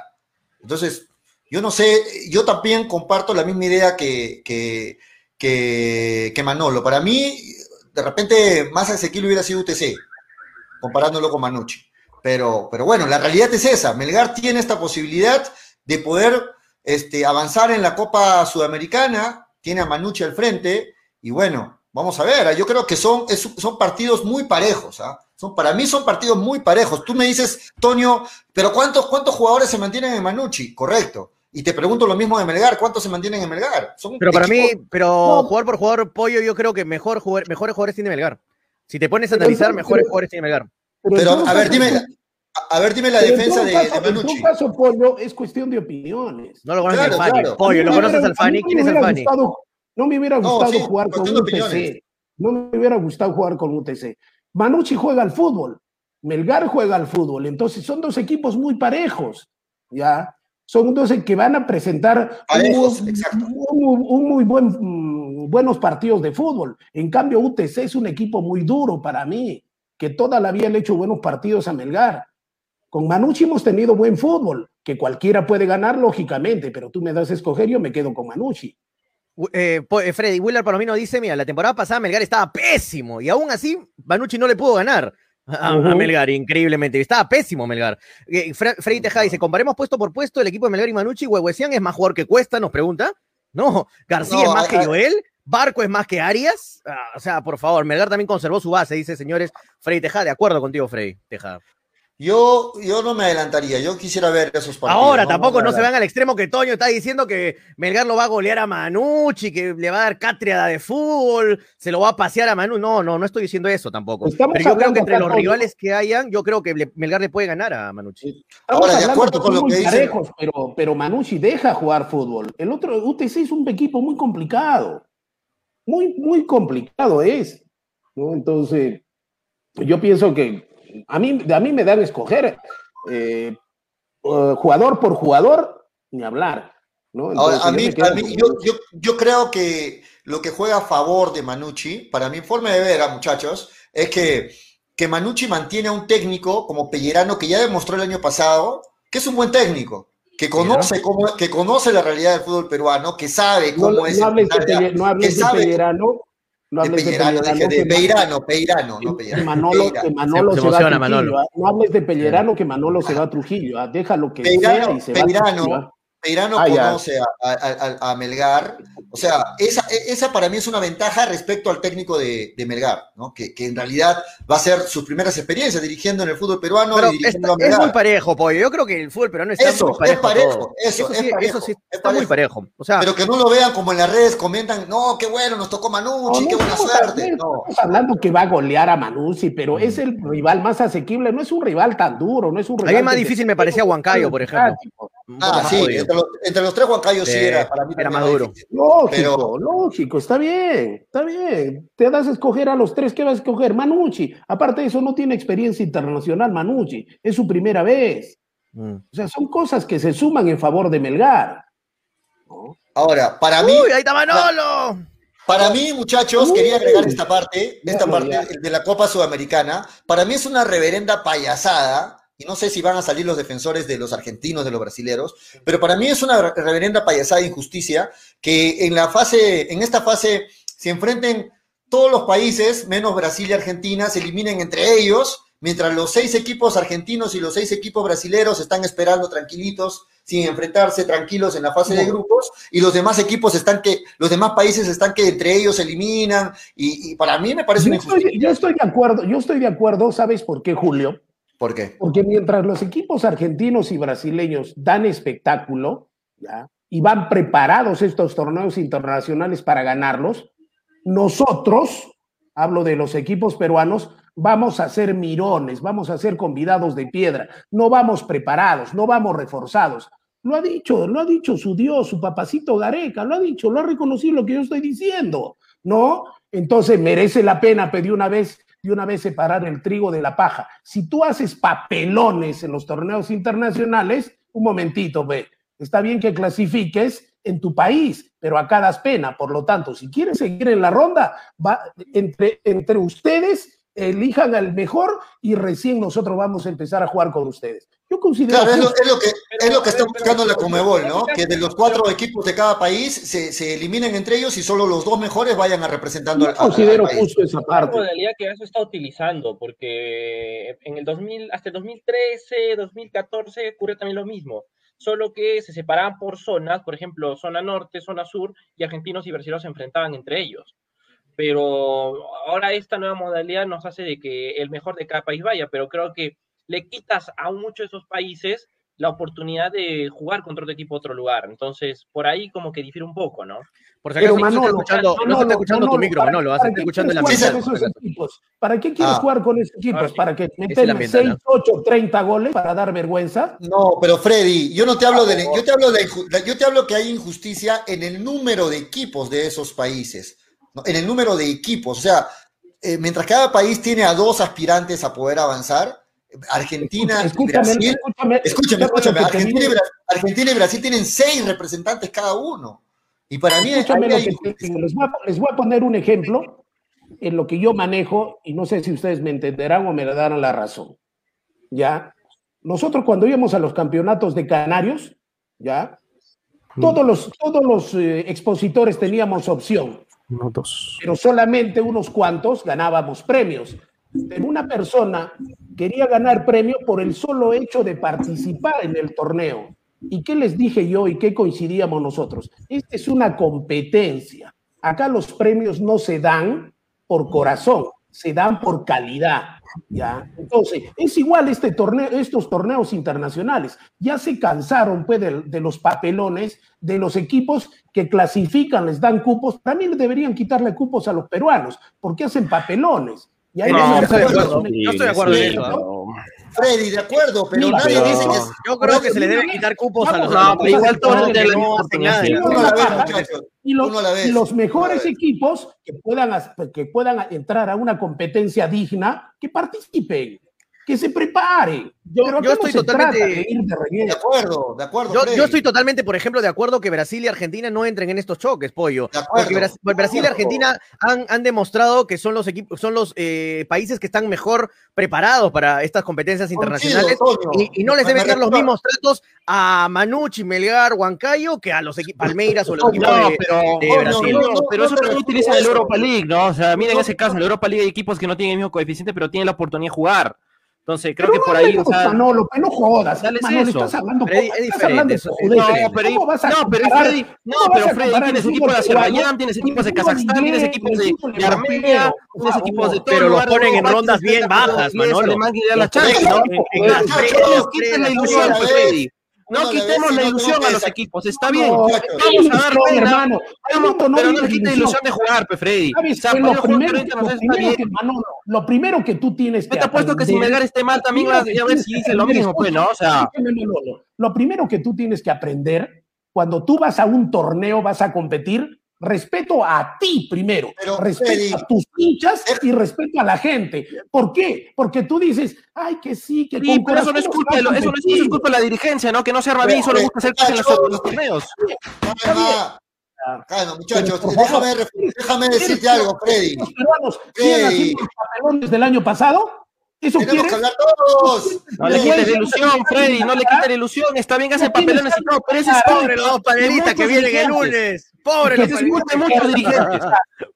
Entonces, yo no sé, yo también comparto la misma idea que, que, que, que Manolo. Para mí, de repente más asequible hubiera sido UTC, comparándolo con Manucci. Pero, pero bueno, la realidad es esa. Melgar tiene esta posibilidad de poder este, avanzar en la Copa Sudamericana, tiene a Manucci al frente, y bueno, vamos a ver, yo creo que son, son partidos muy parejos, ¿ah? Son, para mí son partidos muy parejos. Tú me dices, Toño, pero ¿cuántos, cuántos jugadores se mantienen en Manucci? Correcto. Y te pregunto lo mismo de Melgar, ¿cuántos se mantienen en Melgar? pero para mí, pero jugador por jugador, Pollo, yo creo que mejor mejores jugadores tiene Melgar. Si te pones a analizar, mejores jugadores tiene Melgar. Pero, a ver, dime, a ver, dime la defensa de, de Manucci. En tu caso, Pollo, es cuestión de opiniones. No lo conoces claro, Alfani. Claro. Pollo, ¿lo conoces Alfani? ¿Quién es Alfani? no me hubiera gustado jugar con UTC. No me hubiera gustado jugar con UTC. Manucci juega al fútbol. Melgar juega al fútbol. Entonces son dos equipos muy parejos. ¿Ya? son dos que van a presentar un, muy buen, mm, buenos partidos de fútbol. En cambio, UTC es un equipo muy duro para mí, que toda la vida le ha hecho buenos partidos a Melgar. Con Manucci hemos tenido buen fútbol, que cualquiera puede ganar, lógicamente, pero tú me das a escoger, yo me quedo con Manucci. Eh, eh, Freddy Willer Palomino dice, mira, la temporada pasada Melgar estaba pésimo y aún así Manucci no le pudo ganar. A, Melgar, increíblemente. Estaba pésimo Melgar. Eh, Freddy Tejada dice: comparemos puesto por puesto el equipo de Melgar y Manucci. Huehuesian es más jugador que Cuesta, nos pregunta. No, García es más que Joel. Barco es más que Arias. Ah, o sea, por favor, Melgar también conservó su base, dice señores. Freddy Tejada, de acuerdo contigo, Freddy Tejada. Yo, yo no me adelantaría, yo quisiera ver esos partidos. Ahora, tampoco no, se van al extremo que Toño está diciendo que Melgar lo va a golear a Manucci, que le va a dar cátedra de fútbol, se lo va a pasear a Manu. No, no, no estoy diciendo eso tampoco. Pero yo creo que entre los rivales que hayan, yo creo que Melgar le puede ganar a Manucci. Ahora, de acuerdo con lo que dice. Pero, pero Manucci deja jugar fútbol. El otro, UTC es un equipo muy complicado. Muy, muy complicado es. ¿no? Entonces, yo pienso que a mí, a mí me dan a escoger eh, uh, jugador por jugador, ni hablar. ¿no? a mí, yo, creo que lo que juega a favor de Manucci, para mi forma de ver, a muchachos, es que, que Manucci mantiene a un técnico como Pellerano, que ya demostró el año pasado, que es un buen técnico que conoce cómo, que conoce la realidad del fútbol peruano, que sabe cómo es. No hables, de, no hables de Pellerano, no hables de Pellerano, de Peirano, Peirano, no Pellerano. Manolo, que Manolo se, va a Trujillo. ¿ah? No hables de Pellerano, que Manolo se va a Trujillo. ¿ah? Déjalo que sea y se Peirano, va a Peirano ah, conoce a, Melgar. O sea, esa, esa para mí es una ventaja respecto al técnico de, de Melgar, ¿no? Que, que, en realidad va a ser sus primeras experiencias dirigiendo en el fútbol peruano y dirigiendo a Melgar. Es muy parejo, Pollo. Yo creo que el fútbol peruano está muy parejo. Es parejo eso, sí, eso sí, está muy parejo. O sea, pero que no lo vean como en las redes comentan, no, qué bueno, nos tocó Manucci, qué buena suerte. No. Estamos hablando que va a golear a Manucci, pero es el rival más asequible, no es un rival tan duro, no es un rival. A mí más difícil me parecía Huancayo, por ejemplo. Ah, sí, entre los, tres Juancayos sí, era para mí. Era maduro. Lógico, lógico, está bien, está bien. Te das a escoger a los tres, ¿qué vas a escoger? Manucci. Aparte de eso, no tiene experiencia internacional, Manucci. Es su primera vez. Mm. O sea, son cosas que se suman en favor de Melgar. Ahora, para mí. ¡Uy, ahí está Manolo! Para mí, muchachos, quería agregar esta parte, esta parte de la Copa Sudamericana. Para mí es una reverenda payasada y no sé si van a salir los defensores de los argentinos, de los brasileros, pero para mí es una reverenda payasada de injusticia que en la fase, en esta fase se enfrenten todos los países, menos Brasil y Argentina, se eliminen entre ellos, mientras los seis equipos argentinos y los seis equipos brasileros están esperando tranquilitos, sin enfrentarse tranquilos en la fase de grupos, y los demás equipos están que, los demás países están que entre ellos se eliminan, y, para mí me parece yo estoy, yo estoy de acuerdo, yo estoy de acuerdo, ¿sabes por qué, Julio? ¿Por qué? Porque mientras los equipos argentinos y brasileños dan espectáculo, y van preparados estos torneos internacionales para ganarlos, nosotros, hablo de los equipos peruanos, vamos a ser mirones, vamos a ser convidados de piedra, no vamos preparados, no vamos reforzados. Lo ha dicho, lo ha dicho su Dios, su papacito Gareca, lo ha dicho, lo ha reconocido lo que yo estoy diciendo, ¿no? Entonces merece la pena pedir una vez de una vez separar el trigo de la paja. Si tú haces papelones en los torneos internacionales, un momentito, ve, está bien que clasifiques en tu país, pero acá das pena. Por lo tanto, si quieres seguir en la ronda, va, entre, entre ustedes elijan al mejor y recién nosotros vamos a empezar a jugar con ustedes. Yo considero claro, es, lo, que, es lo que está buscando la Comebol, ¿no? Que de los cuatro equipos de cada país se, se, eliminen entre ellos y solo los dos mejores vayan a representando Yo considero justo esa parte. Es modalidad que eso está utilizando, porque en el 2000, hasta el 2013, 2014 ocurrió también lo mismo solo que se separaban por zonas, por ejemplo, zona norte, zona sur, y argentinos y brasileños se enfrentaban entre ellos pero ahora esta nueva modalidad nos hace de que el mejor de cada país vaya, pero creo que le quitas a muchos de esos países la oportunidad de jugar contra otro equipo otro lugar. Entonces, por ahí como que difiere un poco, ¿no? Por si acaso, no, está escuchando, no, se está escuchando tu micro, Manolo, vas a estar escuchando la equipos? ¿Para qué quieres ah. jugar con esos equipos? ¿Para que metan 6, 8, 30 goles para dar vergüenza? No, pero Freddy, yo no te hablo de, yo te hablo de, yo te hablo que hay injusticia en el número de equipos de esos países en el número de equipos. O sea, eh, mientras cada país tiene a dos aspirantes a poder avanzar, Argentina y Brasil. Escúchame, escúchame, Argentina, y Brasil, tienen seis representantes cada uno. Y para mí. Les, voy a, les voy a poner un ejemplo en lo que yo manejo, y no sé si ustedes me entenderán o me darán la razón. ¿Ya? Nosotros cuando íbamos a los campeonatos de Canarios, ¿ya? Todos los, todos los eh, expositores teníamos opción pero solamente unos cuantos ganábamos premios. Pero una persona quería ganar premio por el solo hecho de participar en el torneo. ¿Y qué les dije yo y qué coincidíamos nosotros? Esta es una competencia. Acá los premios no se dan por corazón, se dan por calidad. ¿ya? Entonces, es igual este torneo, estos torneos internacionales. Ya se cansaron pues, de, los papelones de los equipos que clasifican, les dan cupos. También deberían quitarle cupos a los peruanos, porque hacen papelones. Yo estoy de acuerdo en eso. Freddy, de acuerdo, pero nadie dice que Yo creo que se le debe quitar cupos a los no, pero igual todos y los, y los mejores equipos que puedan, que puedan entrar a una competencia digna, que participen que se prepare. Yo, estoy totalmente de, acuerdo, de acuerdo. Yo, estoy totalmente, por ejemplo, de acuerdo que Brasil y Argentina no entren en estos choques, pollo. Porque Brasil, y Argentina han, demostrado que son los equipos, son los eh, países que están mejor preparados para estas competencias internacionales y, no les deben dar los mismos tratos a Manucci, Melgar, Huancayo que a los equipos Palmeiras o los equipos de, Brasil. pero eso también utiliza el Europa League, ¿no? O sea, miren en ese caso, en la Europa League hay equipos que no tienen el mismo coeficiente, pero tienen la oportunidad de jugar. Entonces, creo que por ahí. o sea, Manolo, no jodas. Dale eso. Estás hablando, Freddy, es diferente. Eso, no, pero, ¿Cómo vas a no, pero Freddy, no, pero Freddy, tienes equipos de Azerbaiyán, tienes equipos de Kazajstán, tienes equipos de, Armenia, tienes equipos de todo. Pero los ponen en rondas bien bajas, Manolo. la ilusión, Freddy. No, quitemos la ilusión a los equipos, está bien. vamos a dar pena, hermano. pero no quita ilusión de jugar, Freddy. lo, primero, que tú tienes que. Yo te apuesto que si Melgar esté mal también vas a ver si dice lo mismo, pues, ¿no? O sea. Lo primero que tú tienes que aprender cuando tú vas a un torneo, vas a competir, respeto a ti primero, respeto a tus hinchas y respeto a la gente. ¿Por qué? Porque tú dices, ay, que sí, que sí, pero eso no es culpa, eso no es, culpa de la dirigencia, ¿no? Que no se arma bien, solo gusta hacer cosas en los, torneos. Calma, muchachos, déjame, déjame decirte algo, Freddy. ¿Los peruanos siguen haciendo los papelones del año pasado? ¿Eso Tenemos quieres? que hablar todos. No le quites la ilusión, Freddy, no le quites la ilusión. Está bien que hacen papelones y todo, pero ese es Pobre los dos panelistas que vienen el lunes. Pobre los es de muchos dirigentes.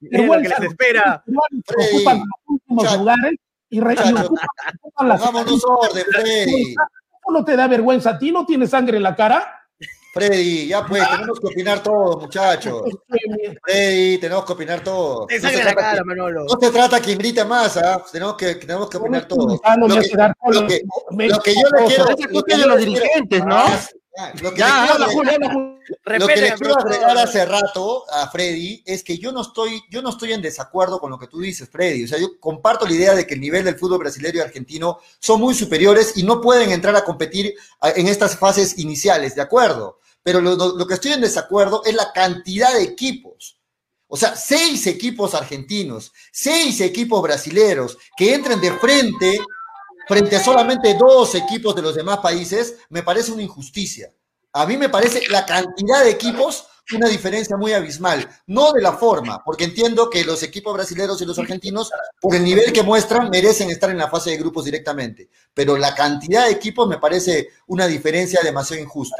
Lo que les espera. Ocupan los últimos lugares y, ocupan, las Pongámonos orden, Freddy. ¿Eso no te da vergüenza a ti? ¿No tienes sangre en la cara? Freddy, ya pues, tenemos que opinar todos, muchachos. [laughs] Freddy, tenemos que opinar todos. No se la trata cara, que- Manolo. No se trata quien grite más, ¿ah? tenemos, que, tenemos que opinar todos. Ah, Lo que, lo que- lo que yo le quiero. Es de los dirigentes, ¿no? Ah, Lo que Ya, le quiero habla, Julio, habla. Lo que le quiero agregar hace rato a Freddy es que yo no estoy, yo no estoy en desacuerdo con lo que tú dices, Freddy. O sea, yo comparto la idea de que el nivel del fútbol brasileño y argentino son muy superiores y no pueden entrar a competir en estas fases iniciales, ¿de acuerdo? Pero lo, lo- lo que estoy en desacuerdo es la cantidad de equipos. O sea, seis equipos argentinos, seis equipos brasileros que entren de frente frente a solamente dos equipos de los demás países, me parece una injusticia. A mí me parece la cantidad de equipos una diferencia muy abismal, no de la forma, porque entiendo que los equipos brasileños y los argentinos, por el nivel que muestran, merecen estar en la fase de grupos directamente, pero la cantidad de equipos me parece una diferencia demasiado injusta.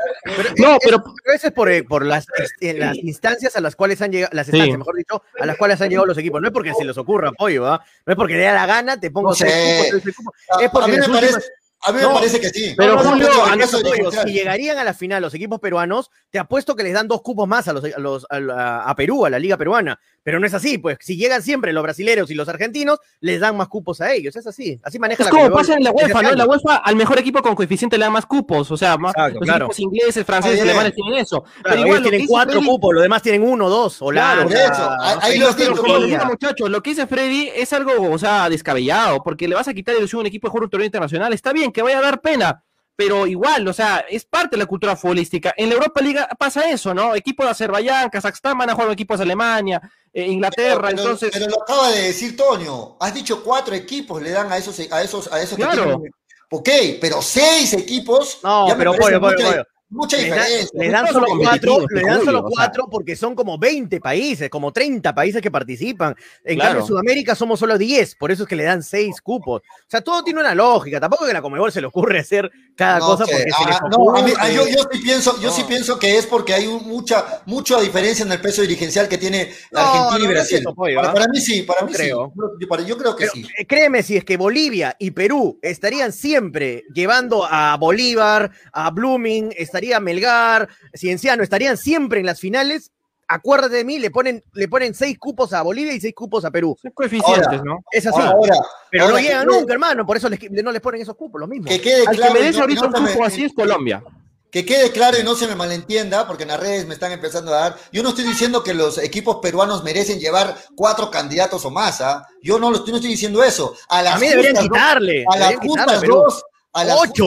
No, pero eso es por, eh, por las, este, las instancias a las cuales han llegado, las instancias, Sí. mejor dicho, a las cuales han llegado los equipos. No es porque se les ocurra apoyo, ¿ah? No es porque le da la gana, te pongo No sé. cupos. A, Es porque a mí me parece, a mí me parece que sí. pero No, no, Julio, a si llegarían a la final los equipos peruanos, te apuesto que les dan dos cupos más a los, a, los- a la- a Perú, a la liga peruana. Pero no es así, pues si llegan siempre los brasileros y los argentinos, les dan más cupos a ellos. Es así, así maneja es la como pasa en la UEFA, ¿no? En la. UEFA al mejor equipo con coeficiente le dan más cupos, o sea, más, Exacto, los claro. equipos ingleses, franceses, alemanes tienen eso. Claro, pero igual tienen cuatro Freddy- cupos, los demás tienen uno, dos, Holanda. por eso, no ahí- los muchachos, lo que dice Freddy es algo, o sea, descabellado, porque le vas a quitar ilusión a un equipo de jugar un torneo internacional. Está bien que vaya a dar pena, pero igual, o sea, es parte de la cultura futbolística. En la Europa Liga pasa eso, ¿no? Equipos de Azerbaiyán, Kazajstán van a jugar equipos de Alemania, eh, Inglaterra, Pero- entonces. pero lo acaba de decir Toño. Has dicho cuatro equipos le dan a esos, a esos, a esos Claro. tienen- Ok, pero seis equipos. No, pero pollo, pollo, mucha, Le diferencia. le dan solo cuatro, le dan Julio, solo o sea. cuatro porque son como 20 países, como 30 países que participan. En Claro. cambio, en Sudamérica somos solo 10, por eso es que le dan 6 cupos. O sea, todo tiene una lógica. Tampoco que la Comebol se le ocurre hacer cada No cosa porque se les ah, no, a mí- yo, yo sí pienso, yo sí pienso que es porque hay un- mucha, mucha diferencia en el peso dirigencial que tiene Argentina y Brasil. es eso, pollo, para, para mí sí, para mí creo. sí. Yo, yo- creo que Pero, sí. eh, créeme, si es que Bolivia y Perú estarían siempre llevando a Bolívar, a Blooming, estaría Melgar, Cienciano, estarían siempre en las finales, acuérdate de mí, le ponen, le ponen seis cupos a Bolivia y seis cupos a Perú. Son coeficientes, Ahora, ¿no? Es así. Ahora, pero ahora no que llegan quede- nunca, hermano, por eso les- no les ponen esos cupos, los mismos. Que quede Al que claro. no- y ahorita no un se me- cupo así es Colombia. Que quede claro y no se me malentienda, porque en las redes me están empezando a dar. Yo no estoy diciendo que los equipos peruanos merecen llevar cuatro candidatos o más, ¿ah? Yo no, lo estoy, no estoy diciendo eso. A las A mí deberían quitarle. a las quitarle Perú. dos, a las Ocho,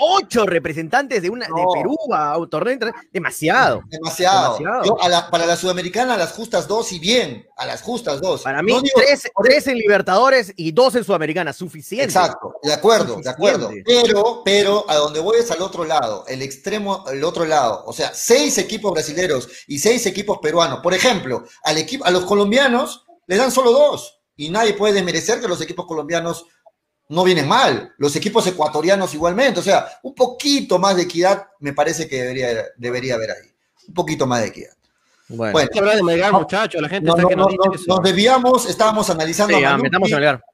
ocho representantes de, una, No. de Perú a un torneo demasiado. demasiado. demasiado. Yo a la- para la sudamericana, a las justas dos y bien, a las justas dos. Para mí, No digo- tres, tres en Libertadores y dos en Sudamericana, suficiente. Exacto, de acuerdo, de acuerdo. Pero, pero a donde voy es al otro lado, el extremo, el otro lado. O sea, seis equipos brasileños y seis equipos peruanos. Por ejemplo, al equipo, a los colombianos le dan solo dos. Y nadie puede desmerecer que los equipos colombianos no vienen mal. Los equipos ecuatorianos igualmente. O sea, un poquito más de equidad me parece que debería, debería haber ahí. Un poquito más de equidad. Bueno, Bueno, hablar de Melgar, muchachos. La gente no, está no, que no, nos dice no, nos desviamos, estábamos analizando sí, a ya, Manucci. en Melgar.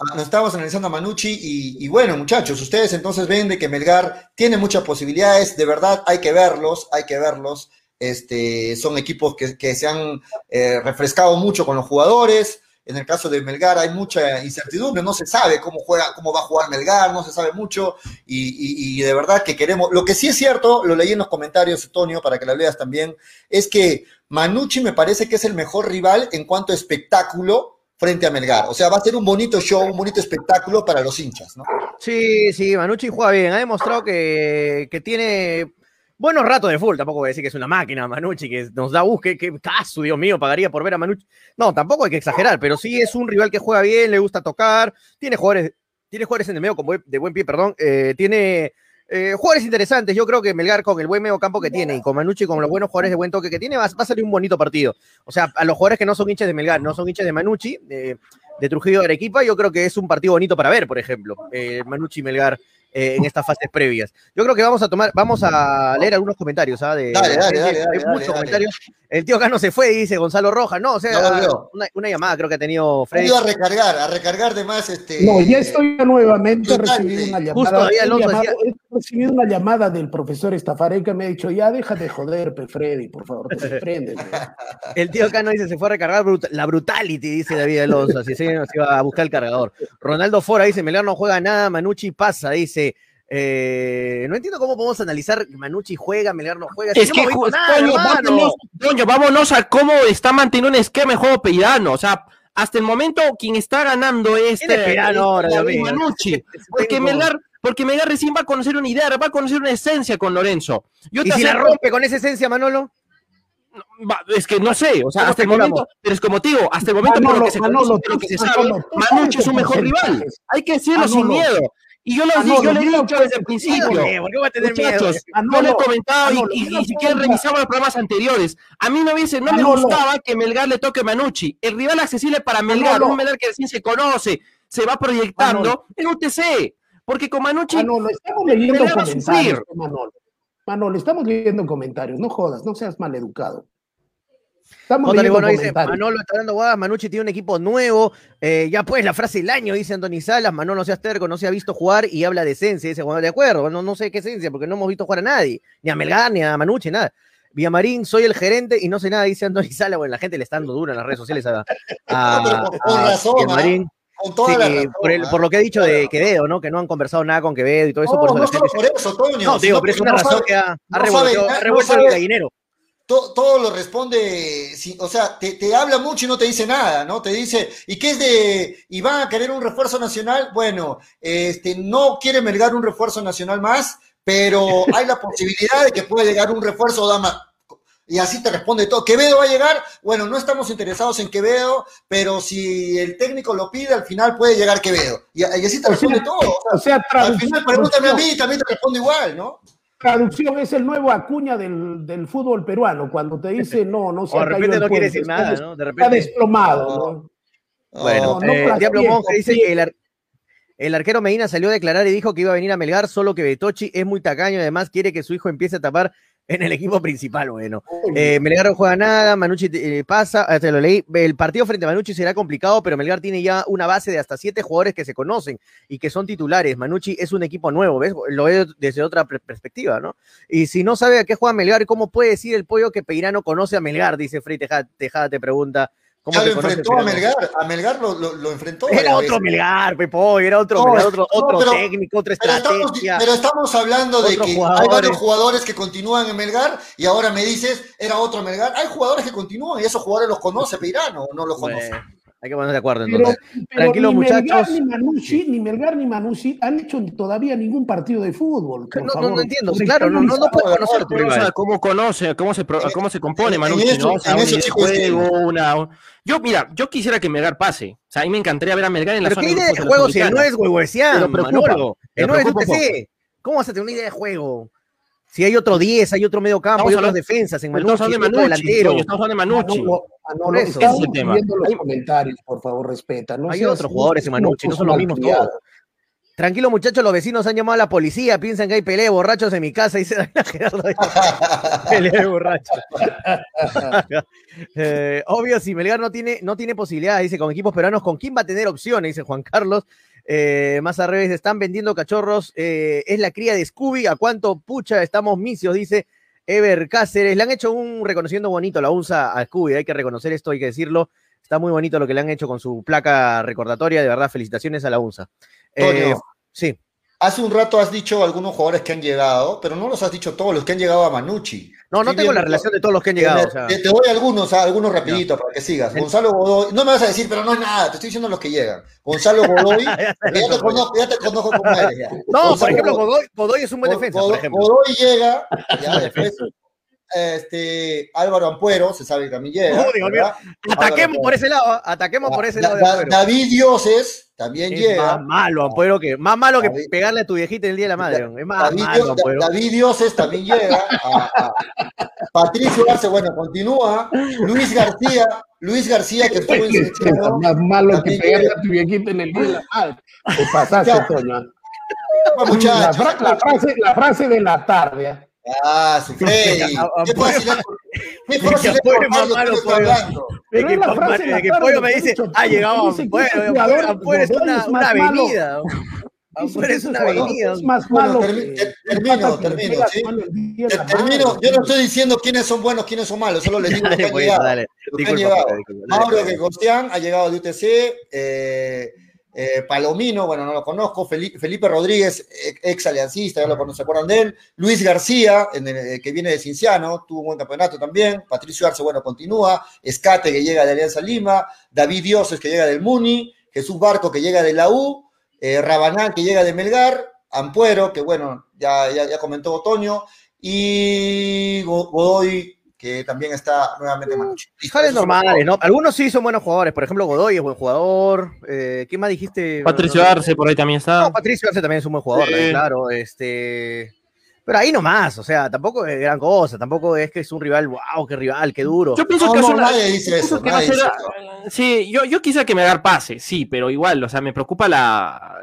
Ah, Nos estábamos analizando a Manucci y, y bueno, muchachos, ustedes entonces ven de que Melgar tiene muchas posibilidades, de verdad hay que verlos, hay que verlos. Este, son equipos que, que se han eh, refrescado mucho con los jugadores. En el caso de Melgar hay mucha incertidumbre, no se sabe cómo juega, cómo va a jugar Melgar, no se sabe mucho y, de verdad que queremos. Lo que sí es cierto, lo leí en los comentarios, Tonio, para que la leas también, es que Manucci me parece que es el mejor rival en cuanto a espectáculo frente a Melgar. O sea, va a ser un bonito show, un bonito espectáculo para los hinchas, ¿no? Sí, sí, Manucci juega bien. Ha demostrado que, que tiene buenos ratos de full. Tampoco voy a decir que es una máquina, Manucci, que nos da bus. Que caso, Dios mío, pagaría por ver a Manucci. No, tampoco hay que exagerar, pero sí es un rival que juega bien, le gusta tocar. Tiene jugadores, tiene jugadores en el medio buen- de buen pie, perdón. eh, tiene eh, jugadores interesantes. Yo creo que Melgar, con el buen medio campo que tiene y con Manucci, con los buenos jugadores de buen toque que tiene, va, a salir un bonito partido. O sea, a los jugadores que no son hinchas de Melgar, no son hinchas de Manucci. eh, de Trujillo de Arequipa, yo creo que es un partido bonito para ver, por ejemplo, eh, Manucci Melgar eh, en estas fases previas. Yo creo que vamos a tomar, vamos a leer algunos comentarios, ¿ah? De, Dale, de la dale, gente. dale, Hay dale, muchos dale. comentarios. El tío Cano se fue, dice Gonzalo Rojas. No, o sea, No una, una llamada creo que ha tenido He Freddy. ido a recargar, a recargar de más este. No, ya estoy nuevamente sí. una llamada. Justo Alonso llamado- decía- he recibido una llamada del profesor Estafaré que me ha dicho, ya déjate de joder, pe Freddy, por favor, [laughs] te prendes. El tío Cano dice, se fue a recargar brut- la brutality, dice David Alonso, así se se iba a buscar el cargador. Ronaldo Fora dice, Melgar no juega nada, Manucci pasa, dice. Eh, no entiendo cómo podemos analizar Manucci juega, Melgar no juega. Es que, nada, vámonos, a cómo está manteniendo un esquema de juego Peirano. O sea, hasta el momento quien está ganando este ¿Quién es Peirano ahora? Manucci. [laughs] Porque. Melgar, porque Melgar recién va a conocer una idea, va a conocer una esencia con Lorenzo. Yo ¿Y te si la rompe con esa esencia, Manolo? Es que no sé, o sea, ¿Cómo hasta el momento, pero es como te digo, hasta el momento, por lo que se Manolo, conoce, por lo que se sabe, Manolo, Manucci es un mejor rival. Hay que decirlo sin Manolo. miedo. Y yo, lo di- Manolo, yo le he dilo, dicho pues, desde el principio. ¿Por qué? ¿Por qué va a tener miedo? Muchachos, Manolo, yo le he comentado y- Manolo, y, y si quieren pregunta. revisamos los programas anteriores. A mí no, hubiese, no me gustaba que Melgar le toque Manucci. El rival accesible para Melgar, un Melgar que recién se conoce, se va proyectando, es UTC. Porque con Manucci Manolo, estamos leyendo a comentarios. Manolo. Manolo, estamos leyendo comentarios, no jodas, no seas maleducado. Estamos leyendo Libono dice. Manolo está dando guadas, Manucci tiene un equipo nuevo, eh, ya pues la frase del año, dice Anthony Salas, Manolo no seas terco, no se ha visto jugar y habla de esencia, dice Juan, de acuerdo, no, no sé qué esencia, porque no hemos visto jugar a nadie, ni a Melgar, ni a Manucci, nada. Villamarín, soy el gerente y no sé nada, dice Anthony Salas, bueno, la gente le está dando duro en las redes sociales a, a, [laughs] No, razón, Villamarín. Con toda Sí, la razón, por, el- por lo que ha dicho de. Quevedo, ¿no? Que no han conversado nada con Quevedo y todo eso, No, por eso no la solo gente por eso, Toño. No, digo, pero es una no razón sabe- que ha, ha no revuelto- el gallinero. To- todo lo responde, o sea, te, te habla mucho y no te dice nada, ¿no? Te dice, ¿y qué es de, y van a querer un refuerzo nacional? Bueno, este, no quiere Melgar un refuerzo nacional más, pero [laughs] hay la posibilidad de que pueda llegar un refuerzo Dama. Y así te responde todo. ¿Quevedo va a llegar? Bueno, no estamos interesados en Quevedo, pero si el técnico lo pide, al final puede llegar Quevedo. Y, y así te O responde sea, todo. O sea, Al final, pregúntame a mí, también te respondo igual, ¿no? Traducción es el nuevo acuña del, del fútbol peruano, cuando te dice no, no se O de ha caído repente no quiere decir nada, está, ¿no? De Está repente. desplomado, ¿no? Bueno, No, no eh, Diablo Monje dice que el, ar- el arquero Medina salió a declarar y dijo que iba a venir a Melgar, solo que Betochi es muy tacaño y además quiere que su hijo empiece a tapar en el equipo principal. Bueno, eh, Melgar no juega nada, Manucci eh, pasa, ah, te lo leí. El partido frente a Manucci será complicado, pero Melgar tiene ya una base de hasta siete jugadores que se conocen y que son titulares. Manucci es un equipo nuevo, ¿ves? Lo veo desde otra per- perspectiva, ¿no? Y si no sabe a qué juega Melgar, ¿cómo puede decir el pollo que Peirano conoce a Melgar? Dice Frey Tejada, Tejada te pregunta. ¿Cómo Ya lo enfrentó a? Melgar, a Melgar lo, lo, lo enfrentó. Era otro. Melgar, Pepo, era otro, No, Melgar, otro, no, otro pero- técnico, otra Pero estamos, estrategia. pero estamos hablando de que hay varios jugadores que continúan en Melgar y ahora me dices, era otro Melgar. Hay jugadores que continúan y esos jugadores los conoce Peirano o no los conoce. Hay que ponerse de acuerdo Pero, entonces. pero Tranquilo, ni muchachos. Melgar, ni Manucci, ni Melgar ni Manucci han hecho todavía ningún partido de fútbol. por No, no, favor. no entiendo, Por claro, no, no, no conocer tu Pero, o sea, rival. cómo conoce, cómo se, pro- cómo se compone Manucci, en eso- ¿no? O sea, un eso juego, una... Yo, mira, yo quisiera que Melgar pase. O sea, a mí me encantaría ver a Melgar en la Pero zona qué idea de juego si el no es Pero preocupa, Manolo. El pero no es UTC. ¿Cómo vas a tener una idea de juego? Si hay otro 10, hay otro medio campo, Estamos hay otras hablando- defensas en Manucci, Estamos hablando de Manucci, delantero. coño, estamos hablando de Manucci. Manolo, Manolo, eso. estamos es tema. los Hay- comentarios, por favor, respeta. No Hay otros jugadores en Manucci, no son los mismos todos. Tranquilo, muchachos, los vecinos han llamado a la policía, piensan que hay pelea de borrachos en mi casa, dice Daniela Gerardo. [laughs] pelea de borrachos. Eh, obvio, si Melgar no tiene, no tiene posibilidades, dice, con equipos peruanos, ¿con quién va a tener opciones? Dice Juan Carlos. Eh, más arriba dice, están vendiendo cachorros, eh, es la cría de Scooby, ¿a cuánto pucha estamos misios? Dice Ever Cáceres. Le han hecho un reconociendo bonito la UNSA a Scooby, hay que reconocer esto, hay que decirlo. Está muy bonito lo que le han hecho con su placa recordatoria, de verdad, felicitaciones a la UNSA. Eh, sí. Hace un rato has dicho algunos jugadores que han llegado, pero no los has dicho todos los que han llegado a Manucci. No, no tengo la relación de todos los que han llegado. o sea. te, te doy algunos, ah, algunos rapidito para que sigas. Gonzalo Godoy, no me vas a decir, pero no es nada, te estoy diciendo los que llegan. Gonzalo [laughs] Godoy, Ya te conozco, ya te conozco cómo [laughs] eres. ya. No, por ejemplo, Godoy- Godoy, es un buen defensa, Godoy- por ejemplo. Godoy llega, ya después, este, Álvaro Ampuero, se sabe que también llega. Ataquemos Álvaro por ese lado, ataquemos por ese Da- lado. Da-. David Dioses también Es llega. más malo, Ampuero, que más malo que David- pegarle a tu viejita el día de la madre. Es más David, malo, Dio- Ampuero. David Dioses también llega a, a- Patricio Arce, bueno, continúa. Luis García, Luis García, que estuvo en Es selección. más malo que pegarle llega. a tu viejita en el día de la madre. Te [laughs] pasaste, Ya. Toño. La, fra- la frase, la frase de la tarde. Ah, su Freddy. [laughs] Qué fácil. Qué es Apoyo cortar más lo pollo. hablando. De que, la frase de la de que Pollo me de dice, llegado dice que Ampuero, es una, avenida. [laughs] Ampuero es una avenida. Es más Bueno, malo. termino, termino, de Termino, yo no estoy diciendo quiénes son buenos, quiénes son malos, solo les digo que [laughs] Dale, han pues, llegado. Pollo, Mauro pues. Gegostián ha llegado de UTC, eh, Palomino, bueno, no lo conozco, Felipe, Rodríguez, ex, aliancista, ya lo conocen, se acuerdan de él, Luis García, eh, que viene de Cinciano, tuvo un buen campeonato también, Patricio Arce, bueno, continúa, Escate, que llega de Alianza Lima, David Dioses, que llega del Muni, Jesús Barco, que llega de la U, eh, Rabanal, que llega de Melgar, Ampuero, que bueno, ya, ya, ya comentó Otoño, y Go- Godoy, que también está nuevamente en Manucci. Son normales, ¿no? Algunos sí son buenos jugadores. Por ejemplo, Godoy es buen jugador. Eh, ¿Qué más dijiste? Patricio Arce por ahí también está. No, Patricio Arce también es un buen jugador, Sí. también, claro. Este. Pero ahí nomás, o sea, tampoco es gran cosa, tampoco es que es un rival, wow, qué rival, qué duro. Yo pienso No, que no, es una- nadie dice eso, que Sí, yo, yo quisiera que me dar pase, sí, pero igual, o sea, me preocupa la,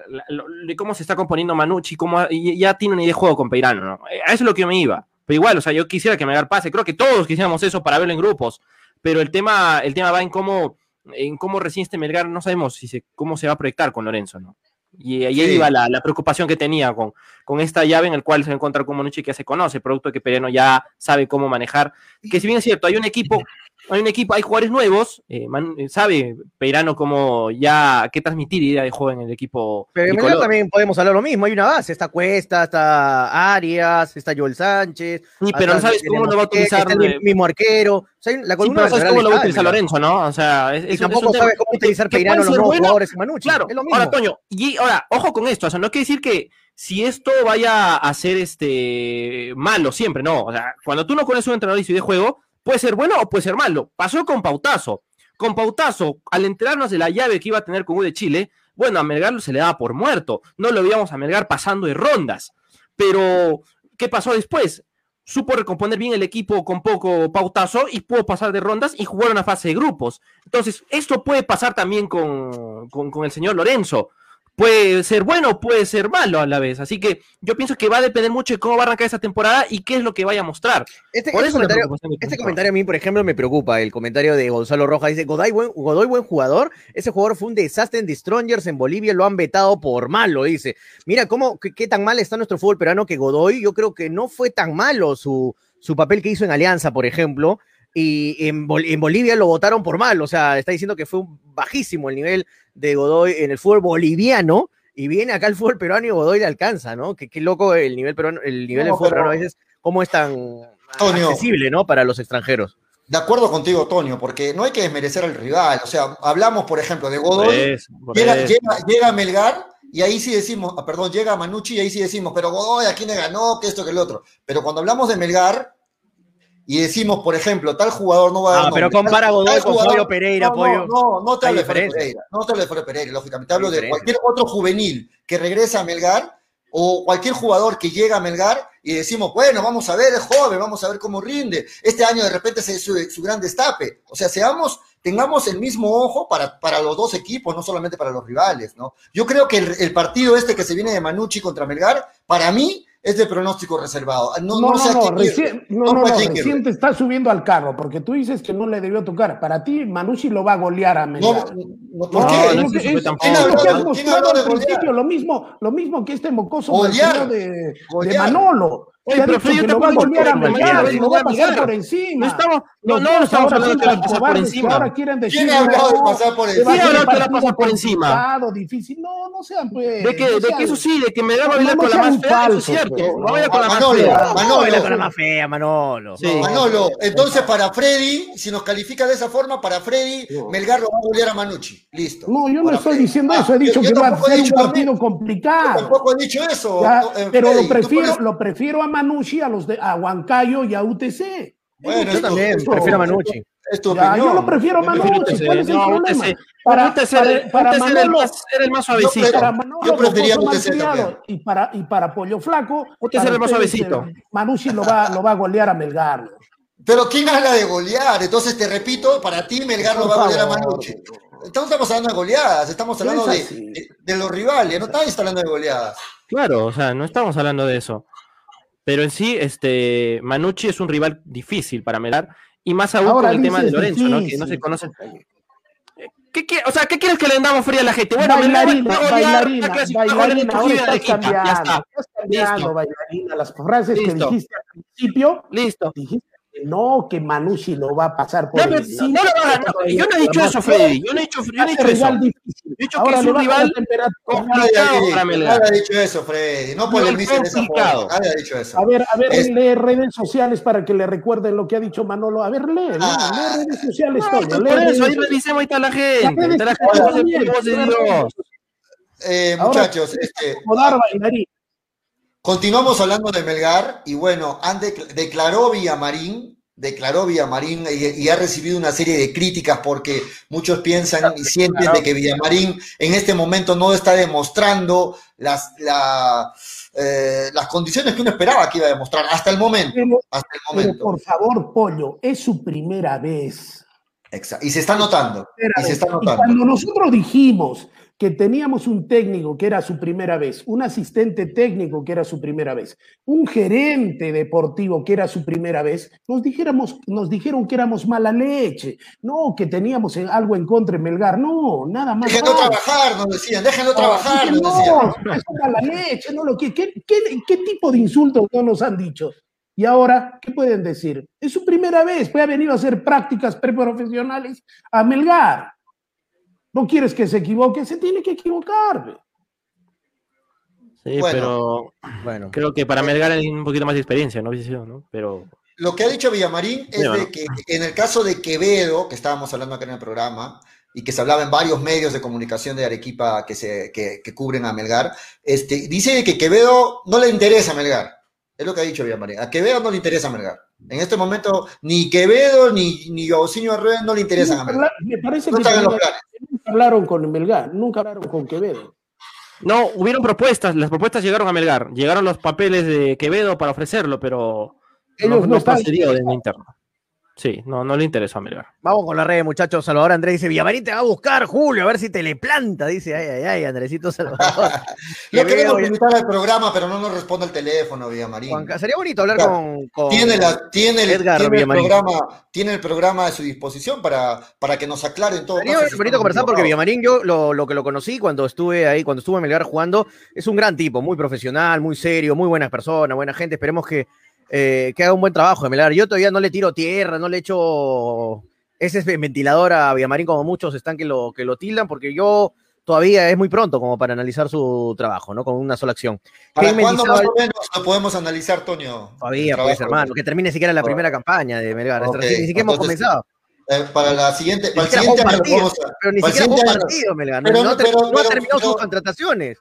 cómo se está componiendo Manucci, cómo y ya tiene una idea de juego con Peirano, ¿no? Eh, A eso es lo que yo me iba. Pero igual, o sea, yo quisiera que me dar pase, creo que todos quisiéramos eso para verlo en grupos, pero el tema, el tema va en cómo, en cómo recién este Melgar, no sabemos si se, cómo se va a proyectar con Lorenzo, ¿no? Y ahí Sí. iba la, la preocupación que tenía con, con esta llave en el cual se encuentra con Manucci que ya se conoce, producto que Peirano ya sabe cómo manejar. Que si bien es cierto, hay un equipo, hay un equipo, hay jugadores nuevos, eh, man- eh, sabe Peirano cómo ya qué transmitir idea de juego en el equipo. Pero en. Melgar también podemos hablar lo mismo, hay una base, está Cuesta, está Arias, está Joel Sánchez. Sí, pero no hasta sabes cómo lo va a utilizar. está el eh, mismo arquero. O sea, la sí, columna pero no sabes cómo lo va a utilizar. Lorenzo, ¿no? O sea, es, Y es- es tampoco sabe cómo utilizar Peirano los nuevos bueno, jugadores en Manucci. Claro, es lo mismo. ahora, Toño, y ahora, ojo con esto, o sea, no quiere decir que si esto vaya a ser este malo siempre, no. O sea, cuando tú no conoces un entrenador y su idea de juego, puede ser bueno o puede ser malo. Pasó con Pautazo. Con Pautazo, al enterarnos de la llave que iba a tener con U de Chile, bueno, a Melgar se le daba por muerto. No lo veíamos a Melgar pasando de rondas. Pero, ¿qué pasó después? Supo recomponer bien el equipo con poco pautazo y pudo pasar de rondas y jugar una fase de grupos. Entonces, esto puede pasar también con, con, con el señor Lorenzo. Puede ser bueno o puede ser malo a la vez. Así que yo pienso que va a depender mucho de cómo va a arrancar esta temporada y qué es lo que vaya a mostrar. Este, Por este eso comentario, este comentario a mí, por ejemplo, me preocupa. El comentario de Gonzalo Rojas dice: Godoy buen, Godoy, buen jugador. Ese jugador fue un desastre en The Strongers en Bolivia. Lo han vetado por malo. Dice: Mira cómo, qué, qué tan mal está nuestro fútbol peruano que Godoy. Yo creo que no fue tan malo su, su papel que hizo en Alianza, por ejemplo. Y en, Bol- en Bolivia lo votaron por mal. O sea, está diciendo que fue un bajísimo el nivel de Godoy en el fútbol boliviano. Y viene acá el fútbol peruano y Godoy le alcanza, ¿no? Qué, qué loco el nivel peruano, el nivel No, del fútbol peruano a veces, cómo es tan accesible, ¿no? Para los extranjeros. De acuerdo contigo, Toño, porque no hay que desmerecer al rival. O sea, hablamos, por ejemplo, de Godoy, eso, llega, llega, llega Melgar y ahí sí decimos, ah, perdón, llega Manucci y ahí sí decimos, pero Godoy, ¿a quién le ganó? Que esto, que el otro. Pero cuando hablamos de Melgar y decimos, por ejemplo, tal jugador no va a dar Ah, pero compara Godoy con jugador- Fabio Pereira, no, pollo. No, no, no te hablo de Fabio. Pereira, no te hablo de Fabio Pereira, lógicamente. Te hablo de cualquier otro juvenil que regresa a Melgar o cualquier jugador que llega a Melgar y decimos, bueno, vamos a ver, es joven, vamos a ver cómo rinde. Este año de repente es su, su gran destape. O sea, seamos, tengamos el mismo ojo para, para los dos equipos, no solamente para los rivales, ¿no? Yo creo que el, el partido este que se viene de Manucci contra Melgar, para mí es de pronóstico reservado. No, No, no, sé no, recién, no, No recién te estás subiendo al carro, porque tú dices que no le debió tocar. Para ti, Manucci lo va a golear a No, Melgar. no, ¿por No, qué? no es- lo que has ¿Quién habló mostrado de al golear? principio, lo mismo, lo mismo que este mocoso de, de. Manolo. Oye, Te pero Freddy, yo que lo va a Melgar, Melgar, lo va a pasar por encima. No estamos, no, no estamos hablando de la pasar por encima. ahora quieren decir ¿Quién ha hablado de no, pasar por encima? ¿Quién ha hablado de la pasar por encima? difícil. No, no sean pues. De que, no de que eso sí, de que me da No, a bailar no con la más fea, eso es cierto. No con la más Manolo, fea. Manolo, No, baila con la más fea, Manolo. Sí. Manolo, entonces para Freddy, si nos califica de esa forma, para Freddy, No. Melgar lo va a golear a Manucci. Listo. No, yo no estoy diciendo Ah, eso, he dicho que va a ser un partido complicado. tampoco he dicho eso. No, pero lo prefiero a Manucci a los de a Huancayo y a UTC. Bueno, Yo también, esto- prefiero a Manucci. Es tu Ya, yo lo prefiero a Manucci. ¿Cuál es el No, problema? UTC. Para, UTC para, para UTC era el Manolo, más- era el más Yo suavecito. para Manolo, Yo prefería UTC también. y para y para Pollo Flaco, UTC para era el más suavecito. eh, Manucci lo va, lo va a golear a Melgar. Pero ¿quién habla de golear? Entonces te repito, para ti Melgar no va a golear a Manucci. Estamos, estamos hablando de goleadas, estamos hablando de, de, de, los rivales, no estamos hablando de goleadas. Claro, o sea, no estamos hablando de eso. Pero en sí, este, Manucci es un rival difícil para Melgar, y más aún Ahora con el tema de Lorenzo, difícil. ¿no? Que no se conoce. ¿Qué, qué, o sea, ¿qué quieres que le damos fría a la gente? Bueno, bailarina, bailarina, bailarina, ahora estás cambiando, ya está. cambiando, bailarina, las frases Listo. que dijiste al principio. Listo. Dijiste no, que Manucci lo va a pasar por no, el, si no, no, yo no he dicho eso, Freddy. Yo no he dicho, yo no he dicho eso. Difícil. Yo he dicho Ahora que es un rival complicado para Melgar. Nadie ha dicho eso, Freddy. No polemicen esa forma. Nadie ha dicho eso. A ver, a ver, es... lee redes sociales para que le recuerden lo que ha dicho Manolo. A ver, lee, ah, lee redes sociales, no. Lee por eso, ahí revisemos ahí está la gente. La gente, de Dios. Eh, muchachos, este, bailarín. Continuamos hablando de Melgar y bueno, declaró Villamarín, declaró Villamarín y, y, ha recibido una serie de críticas porque muchos piensan y sienten de que Villamarín en este momento no está demostrando las, la, eh, las condiciones que uno esperaba que iba a demostrar hasta el momento. Pero, hasta el momento. Pero por favor, Pollo, es su primera vez. Exacto. Y se está notando. Y se está notando. Y cuando nosotros dijimos que teníamos un técnico que era su primera vez, un asistente técnico que era su primera vez, un gerente deportivo que era su primera vez, nos, dijéramos, nos dijeron que éramos mala leche, no, que teníamos algo en contra de Melgar, no, nada más. Déjenlo trabajar, nos decían, déjenlo no, trabajar, nos decían. No, es mala leche, no lo que, ¿qué, qué, ¿qué tipo de insultos no nos han dicho? Y ahora, ¿qué pueden decir? Es su primera vez, pues ha venido a hacer prácticas preprofesionales a Melgar. ¿No quieres que se equivoque? Se tiene que equivocar. Sí, bueno, pero bueno, creo que para Melgar hay un poquito más de experiencia, ¿no? ¿no? Pero... Lo que ha dicho Villamarín es de que en el caso de Quevedo, que estábamos hablando acá en el programa, y que se hablaba en varios medios de comunicación de Arequipa que, se, que, que cubren a Melgar, este, dice que Quevedo no le interesa a Melgar. Es lo que ha dicho Villamarín. A Quevedo no le interesa a Melgar. En este momento, ni Quevedo ni, ni Osinio Arrueda no le interesan a Melgar. Me parece no que están en los planes hablaron con Melgar, nunca hablaron con Quevedo. No, hubieron propuestas, las propuestas llegaron a Melgar, llegaron los papeles de Quevedo para ofrecerlo, pero ellos no, no procedió de interno. Sí, no, no le interesó a Melgar. Vamos con la red, muchachos. Salvador Andrés dice, Villamarín te va a buscar, Julio, a ver si te le planta. Dice, ay, ay, ay, Andresito Salvador. [laughs] Lo queremos invitar al programa, pero no nos responde el teléfono, Villamarín. Sería bonito hablar con, con, Tiene, la, tiene, el, Edgar tiene, el programa, tiene el programa a su disposición para, para que nos aclaren todo. Sería caso, bonito conversar porque Villamarín, yo lo, lo, que lo conocí cuando estuve ahí, cuando estuve en Melgar jugando, es un gran tipo, muy profesional, muy serio, muy buena persona, buena gente. Esperemos que eh, que haga un buen trabajo de Melgar. Yo todavía no le tiro tierra, no le echo ese [laughs] ventilador a Villamarín como muchos están que lo, que lo tildan, porque yo todavía es muy pronto como para analizar su trabajo, ¿no? Con una sola acción. ¿Para cuándo más o menos lo podemos analizar, Toño? Todavía, pues, hermano, que termine siquiera la primera campaña de Melgar. Okay. Ni siquiera hemos comenzado. Eh, para la siguiente, para el siguiente año vamos a, Pero ni siquiera jugó partido, Melgar. Pero, no, pero, no, pero, ha terminado sus contrataciones.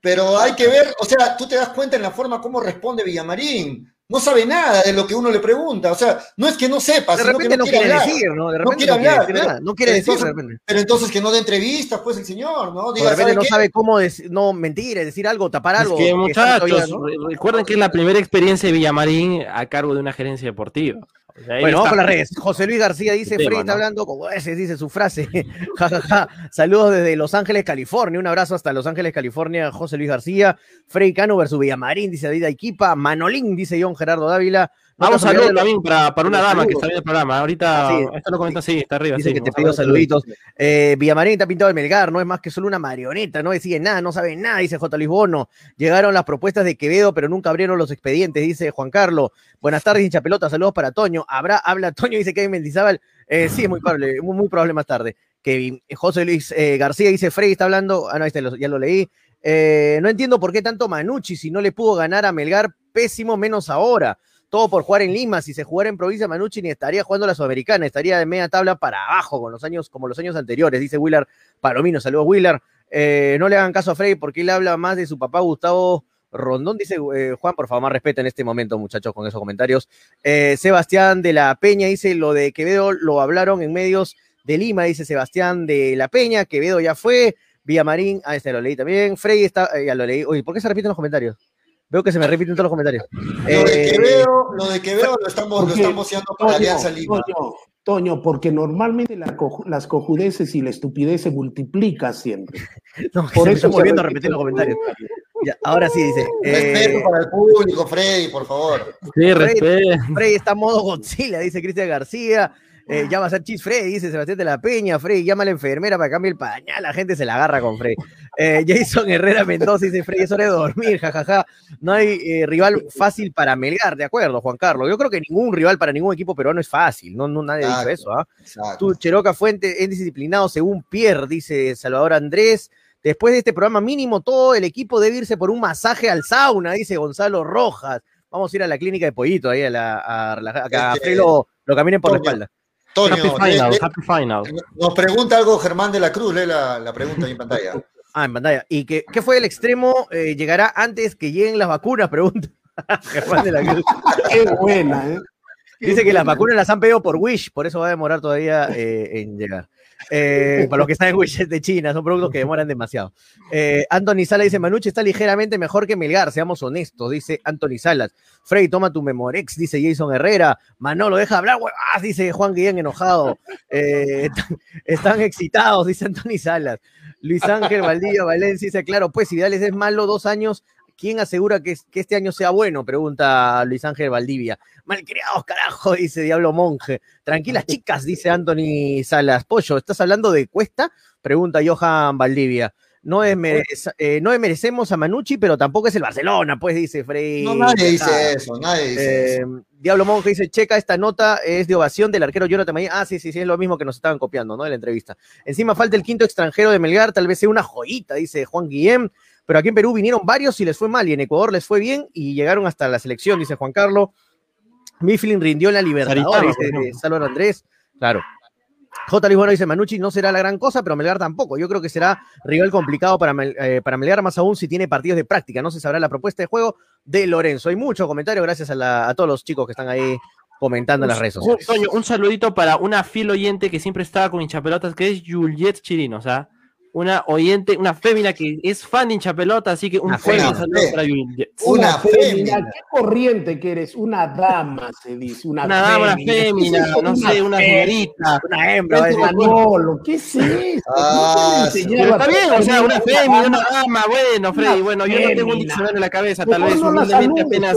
Pero hay que ver, o sea, tú te das cuenta en la forma como responde Villamarín no sabe nada de lo que uno le pregunta. O sea, no es que no sepa, de repente sino que no, quiere hablar. decir, ¿no? De repente no quiere hablar. Quiere decir, no quiere decir, entonces, de repente. Pero entonces que no dé entrevistas, pues el señor, ¿no? Diga, de repente no qué? sabe cómo decir, no mentir, decir algo, tapar es algo. Que, muchachos, que ¿no? recuerden que es la primera experiencia de Villamarín a cargo de una gerencia deportiva. Bueno, vamos con las redes. José Luis García dice, Freddy está ¿no? hablando como ese, dice su frase. [laughs] ja, ja, ja. Saludos desde Los Ángeles, California. Un abrazo hasta Los Ángeles, California, José Luis García. Frey Cano versus Villamarín, dice David Equipa. Manolín, dice John Gerardo Dávila. Vamos a saludos también para, para una dama que está viendo el programa. Ahorita, ah, sí, esto lo comenta, sí, está arriba. Dice sí, que te pido saluditos. Eh, Villamarín está pintado de Melgar, no es más que solo una marioneta, no decide nada, no sabe nada, dice J. Luis Bono. Llegaron las propuestas de Quevedo, pero nunca abrieron los expedientes, dice Juan Carlos. Buenas tardes, hincha pelota, saludos para Toño. Habrá, habla Toño, dice Kevin Mendizábal. Eh, sí, es muy probable, muy, muy probable más tarde. Kevin, José Luis eh, García dice, Frey está hablando, ah, no, este lo, ya lo leí. Eh, no entiendo por qué tanto Manucci si no le pudo ganar a Melgar, pésimo menos ahora todo por jugar en Lima. Si se jugara en provincia, Manucci ni estaría jugando la Sudamericana, estaría de media tabla para abajo, con los años, como los años anteriores, dice Willard Palomino. Saludos, Willard. Eh, no le hagan caso a Frey porque él habla más de su papá Gustavo Rondón, dice eh, Juan, por favor, más respeto en este momento, muchachos, con esos comentarios. Eh, Sebastián de la Peña dice lo de Quevedo lo hablaron en medios de Lima, dice Sebastián de la Peña, Quevedo ya fue, Villamarín, ah, este lo leí también, Frey está, eh, ya lo leí. Oye, ¿por qué se repiten los comentarios? Veo que se me repiten todos los comentarios. Lo de Eh, Quevedo, lo de Quevedo lo estamos, lo estamos haciendo para Toño, Alianza Lima. Toño, Toño, porque normalmente la coju- las cojudeces y la estupidez se multiplican siempre. [laughs] no, Por se me eso se volviendo a repetir los comentarios. Ya, ahora sí dice. Respeto eh, para el público, Freddy, por favor. Sí, respeto. Frey está en modo Godzilla, dice Cristian García. Eh, ya va a ser Chis Frey, dice Sebastián de la Peña. Frey, llama a la enfermera para que cambie el pañal. La gente se la agarra con Frey. Eh, Jason Herrera Mendoza dice: Frey, es hora de dormir, jajaja. No hay eh, rival fácil para Melgar, de acuerdo, Juan Carlos. Yo creo que ningún rival para ningún equipo peruano es fácil. No, no nadie Exacto. eso. ¿ah? Tú, Cheroca Fuente, es disciplinado según Pierre, dice Salvador Andrés. Después de este programa mínimo, todo el equipo debe irse por un masaje al sauna, dice Gonzalo Rojas. Vamos a ir a la clínica de Pollito, ahí a, la, a a que a Este, Frey lo, lo caminen por la espalda. Happy final, le- happy final. nos pregunta algo Germán de la Cruz, lee la, la pregunta ahí en pantalla. Ah, en pantalla. ¿Y qué, qué fue el extremo? Eh, ¿Llegará antes que lleguen las vacunas? Pregunta. [laughs] Germán de la Cruz. [laughs] Qué buena, ¿eh? Dice que las vacunas las han pedido por Wish, por eso va a demorar todavía eh, en llegar. Eh, para los que están en Wish es de China, son productos que demoran demasiado. Eh, Anthony Salas dice: Manucci está ligeramente mejor que Melgar, seamos honestos, dice Anthony Salas. Frey, toma tu Memorex, dice Jason Herrera. Manolo, deja hablar, huevas, dice Juan Guillén enojado. Eh, están, están excitados, dice Anthony Salas. Luis Ángel Valdivia Valencia dice: Claro, pues si Vidales es malo dos años, ¿quién asegura que, este año sea bueno? Pregunta Luis Ángel Valdivia. Malcriados, carajo, [laughs] dice Diablo Monje. Tranquilas, chicas, dice Anthony Salas. Pollo, ¿estás hablando de Cuesta? Pregunta Johan Valdivia. No, desmerece- eh, no desmerecemos a Manucci, pero tampoco es el Barcelona, pues dice Frey. No, nadie Ah, dice eso, nadie dice eh, eso. Diablo Monje dice, checa, esta nota es de ovación del arquero Jonathan Mayer. Ah, sí, sí, sí, es lo mismo que nos estaban copiando, ¿no? De la entrevista. Encima falta el quinto extranjero de Melgar, tal vez sea una joyita, dice Juan Guillem. Pero aquí en Perú vinieron varios y les fue mal, y en Ecuador les fue bien y llegaron hasta la selección, dice Juan Carlos. Mifflin rindió en la Libertadores, dice. Salvador Andrés. Claro. J. Luis Bueno dice, Manucci no será la gran cosa, pero Melgar tampoco. Yo creo que será rival complicado para, Mel- eh, para Melgar, más aún si tiene partidos de práctica. No se sabrá la propuesta de juego de Lorenzo. Hay muchos comentarios, gracias a, la- a todos los chicos que están ahí comentando en las redes sociales. Toño, un saludito para una fiel oyente que siempre estaba con hinchapelotas, que es Juliet Chirino, o sea, una oyente, una fémina que es fan de hinchapelota, así que un Una fuerte fémina. saludo para Juliet. Una fémina. fémina. Qué corriente que eres, una dama, se dice. Una, Una dama, una fémina. fémina, ¿Qué es no eso? sé, una señorita. Una hembra. Manolo, ¿qué es eso? Ah, No te sí. Pero está bien, o sea, una fémina, una dama, bueno, Freddy, Una bueno, yo no tengo un diccionario en la cabeza, tal vez humildemente apenas.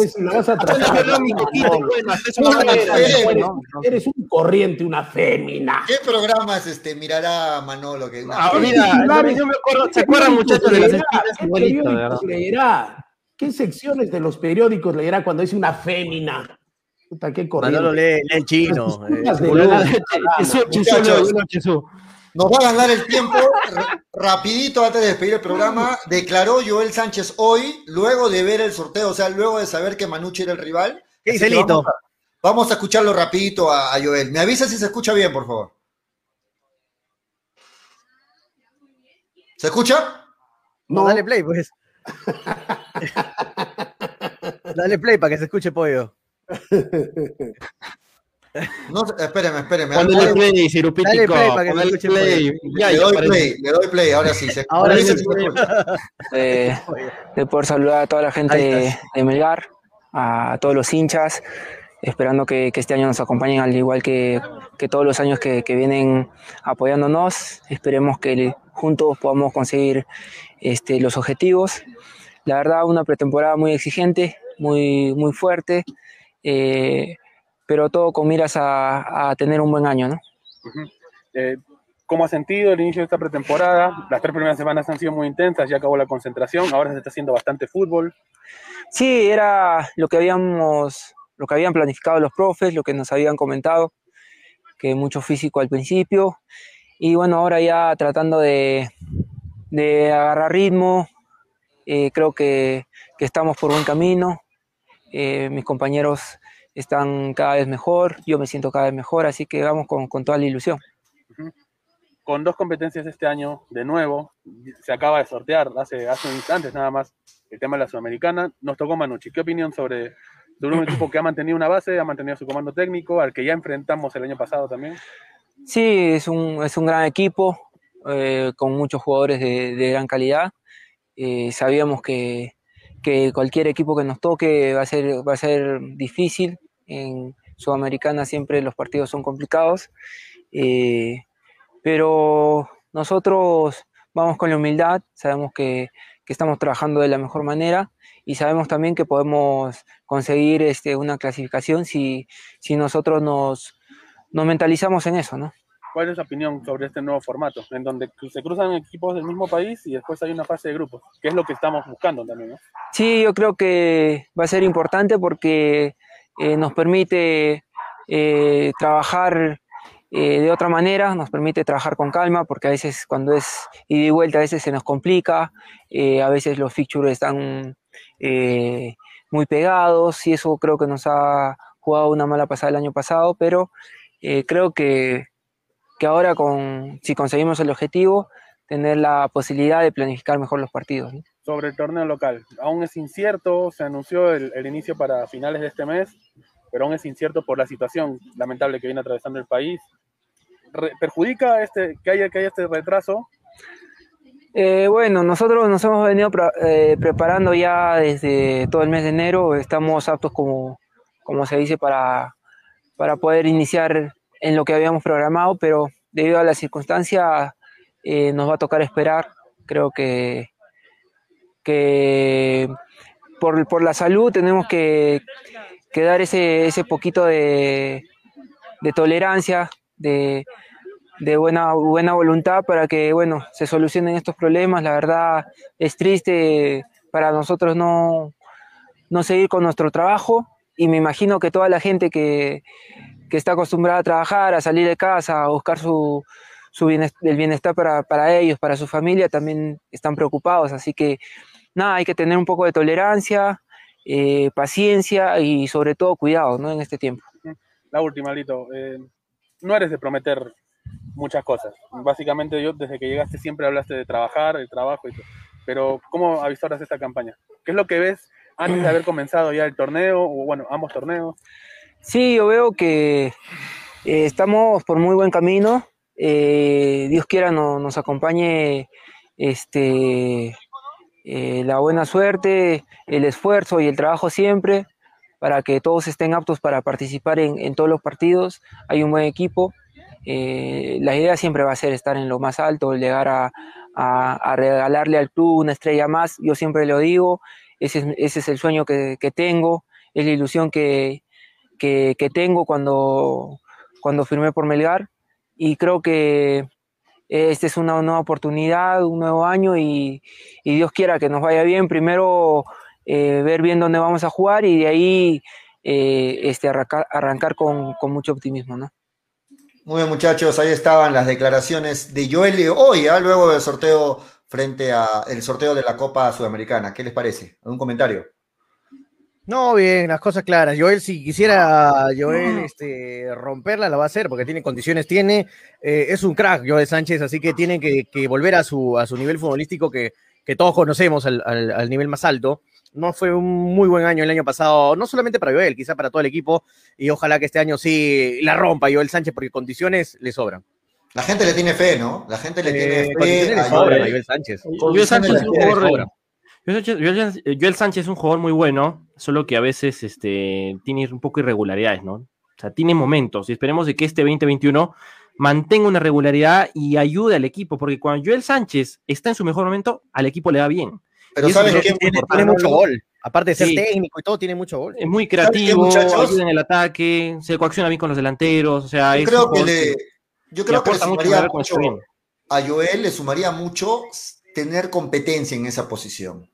eres un corriente, una fémina. ¿Qué programas este, mirará Manolo? Que una- Ah, mira, [laughs] no me- yo me acuerdo, ¿se acuerdan muchachos de las espinas? ¿Qué Igualito, periódicos leerá? ¿Qué secciones de los periódicos leerá cuando dice una fémina? Puta, qué corriente. Manolo lee, lee chino. Eh, escuchas de Bueno, luz, Jesús, dama. Jesús, Muchachos. no, Jesús. Nos va a ganar el tiempo. Rapidito antes de despedir el programa, declaró Joel Sánchez hoy, luego de ver el sorteo, o sea, luego de saber que Manucci era el rival. ¿Qué dice Lito? Vamos a, vamos a escucharlo rapidito a, a Joel. Me avisa si se escucha bien, por favor. ¿Se escucha? No, No, dale play, pues. [laughs] dale play para que se escuche pollo. No, espéreme, espéreme. Ponle Dale- play, Dale Cirupítico. play para que Ponle se escuche play. Ya, le ya doy parece. play, le doy play, ahora sí. Se, Ahora sí. se escucha. de, de poder saludar a toda la gente de Melgar, a todos los hinchas, esperando que, que este año nos acompañen al igual que, que todos los años que, que vienen apoyándonos. Esperemos que juntos podamos conseguir este, los objetivos. La verdad, una pretemporada muy exigente, muy, muy fuerte, eh, pero todo con miras a, a tener un buen año, ¿no? Eh, ¿Cómo ha sentido el inicio de esta pretemporada? Las tres primeras semanas han sido muy intensas, ya acabó la concentración, ahora se está haciendo bastante fútbol. Sí, era lo que habíamos, lo que habían planificado los profes, lo que nos habían comentado, que mucho físico al principio. Y bueno, ahora ya tratando de, de agarrar ritmo, eh, creo que, que estamos por buen camino. Eh, mis compañeros están cada vez mejor, yo me siento cada vez mejor, así que vamos con, con toda la ilusión. Con dos competencias este año, de nuevo, se acaba de sortear hace, hace instantes nada más el tema de la Sudamericana. Nos tocó Manucci. ¿Qué opinión sobre, sobre un [clears throat] equipo que ha mantenido una base, ha mantenido su comando técnico, al que ya enfrentamos el año pasado también? Sí, es un, es un gran equipo, eh, con muchos jugadores de, de gran calidad. Eh, sabíamos que, que cualquier equipo que nos toque va a ser, va a ser difícil. En Sudamericana siempre los partidos son complicados. Eh, pero nosotros vamos con la humildad, sabemos que, que, estamos trabajando de la mejor manera y sabemos también que podemos conseguir este, una clasificación si, si nosotros nos, nos mentalizamos en eso, ¿no? ¿Cuál es la opinión sobre este nuevo formato, en donde se cruzan equipos del mismo país y después hay una fase de grupos, que es lo que estamos buscando también? ¿no? Sí, yo creo que va a ser importante porque eh, nos permite eh, trabajar eh, de otra manera, nos permite trabajar con calma, porque a veces cuando es ida y vuelta, a veces se nos complica, a veces los fixtures están muy pegados y eso creo que nos ha jugado una mala pasada el año pasado, pero creo que que ahora con, si conseguimos el objetivo, tener la posibilidad de planificar mejor los partidos. ¿no? Sobre el torneo local, aún es incierto, se anunció el, el, inicio para finales de este mes, pero aún es incierto por la situación lamentable que viene atravesando el país. ¿Perjudica este, que, haya, que haya este retraso? Eh, bueno, nosotros nos hemos venido eh, preparando ya desde todo el mes de enero, estamos aptos como, como se dice para, para poder iniciar en lo que habíamos programado, pero debido a la circunstancia eh, nos va a tocar esperar. Creo que, que por, por la salud tenemos que, que dar ese, ese poquito de, de tolerancia, de, de, buena, buena voluntad para que bueno, se solucionen estos problemas. La verdad es triste para nosotros no, no seguir con nuestro trabajo y me imagino que toda la gente que, que está acostumbrada a trabajar, a salir de casa, a buscar su, su bienestar, el bienestar para, para, ellos, para su familia, también están preocupados. Así que nada, hay que tener un poco de tolerancia, eh, paciencia y sobre todo cuidado ¿no? en este tiempo. La última, Lito. Eh, no eres de prometer muchas cosas. Básicamente yo desde que llegaste siempre hablaste de trabajar, de trabajo y todo. Pero ¿cómo avisoras esta campaña? ¿Qué es lo que ves antes de haber comenzado ya el torneo, o bueno, ambos torneos? Sí, yo veo que eh, estamos por muy buen camino. Eh, Dios quiera no, nos acompañe este, eh, la buena suerte, el esfuerzo y el trabajo siempre para que todos estén aptos para participar en, en todos los partidos. Hay un buen equipo. la idea siempre va a ser estar en lo más alto, llegar a, a, a regalarle al club una estrella más. Yo siempre lo digo, ese es, ese es el sueño que, que tengo, es la ilusión que, que, tengo cuando, cuando firmé por Melgar y creo que esta es una nueva oportunidad, un nuevo año y, Dios quiera que nos vaya bien. Primero eh, ver bien dónde vamos a jugar y de ahí eh, este, arrancar, arrancar con, con, mucho optimismo. ¿no? Muy bien muchachos, ahí estaban las declaraciones de Joel hoy, ¿eh? luego del sorteo frente a el sorteo de la Copa Sudamericana. ¿Qué les parece? ¿Algún comentario? No, bien, las cosas claras. Joel, si quisiera Joel este, romperla, la va a hacer porque tiene condiciones, tiene, eh, es un crack Joel Sánchez, así que tiene que, que volver a su, a su nivel futbolístico que, que todos conocemos al, al, al, nivel más alto. No fue un muy buen año el año pasado, no solamente para Joel, quizá para todo el equipo, y ojalá que este año sí la rompa Joel Sánchez porque condiciones le sobran. La gente le tiene fe, ¿no? La gente le eh, tiene fe a Joel, Sánchez. Joel Sánchez es un jugador Joel Sánchez es un jugador muy bueno, solo que a veces este, tiene un poco irregularidades, ¿no? O sea, tiene momentos y esperemos de que este 2021 mantenga una regularidad y ayude al equipo, porque cuando Joel Sánchez está en su mejor momento, al equipo le va bien. Pero sabes que tiene, tiene, mucho gol. Aparte de ser sí. técnico y todo, tiene mucho gol. Es muy creativo, ayuda en el ataque, se coacciona bien con los delanteros. O sea, yo creo que le, yo creo que le sumaría mucho, a Joel le sumaría mucho tener competencia en esa posición.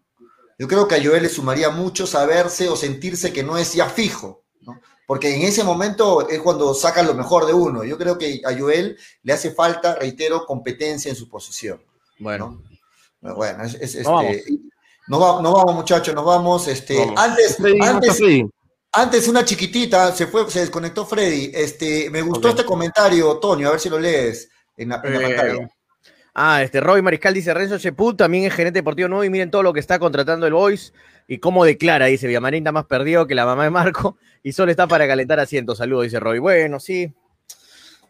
Yo creo que a Joel le sumaría mucho saberse o sentirse que no es ya fijo, ¿no? porque en ese momento es cuando saca lo mejor de uno. Yo creo que a Joel le hace falta, reitero, competencia en su posición. Bueno. ¿no? Bueno, es, este, nos, vamos. Muchachos, nos vamos. Este, vamos. Antes, antes. Antes, una chiquitita, se fue, se desconectó Freddy. Este, me gustó okay. este comentario, Tonio, a ver si lo lees en la, en la eh, pantalla. Ah, este Roy Mariscal dice Renzo Cheput también es gerente deportivo nuevo y miren todo lo que está contratando el Boys y cómo declara, dice Villamarín está más perdido que la mamá de Marco y solo está para calentar asientos. Saludos, dice Roy. Bueno, sí.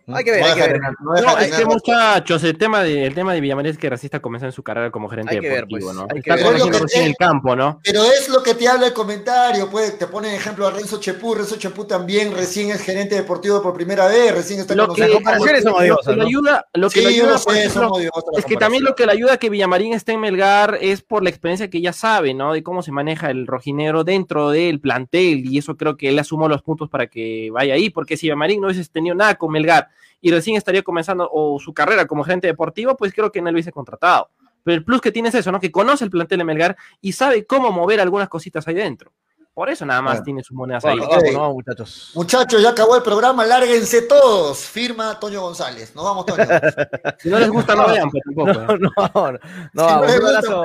Hay que ver, No hay que ver. no No, es que muchachos, el tema de, el tema de Villamarín es que recién está comenzando su carrera como gerente Hay que ver, deportivo, pues, ¿no? hay que Está ver. que- recién el campo, ¿no? Pero es lo que te habla el comentario, pues te pone ejemplo a Renzo Chepú, Renzo Chepú también recién es gerente deportivo por primera vez, recién está Lo que, conociendo- comparaciones son lo ayuda, lo que Sí, le ayuda, yo por sé, ejemplo, son odiosas las es que también lo que le ayuda a que Villamarín esté en Melgar es por la experiencia que ya sabe, ¿no? De cómo se maneja el rojinero dentro del plantel y eso creo que él asumó los puntos para que vaya ahí, porque si Villamarín no hubiese tenido nada con Melgar y recién estaría comenzando o su carrera como gerente deportivo, pues creo que no lo hubiese contratado. Pero el plus que tiene es eso, ¿no? Que conoce el plantel de Melgar y sabe cómo mover algunas cositas ahí dentro. Por eso nada más tiene sus monedas ahí. Ok. vamos, vamos, muchachos. Muchachos, ya acabó el programa, lárguense todos. Firma Toño González. Nos vamos, Toño. [laughs] Si no les gusta, no vean, pues tampoco. No, ¿eh? no, no, no, Sí, me [laughs] un abrazo,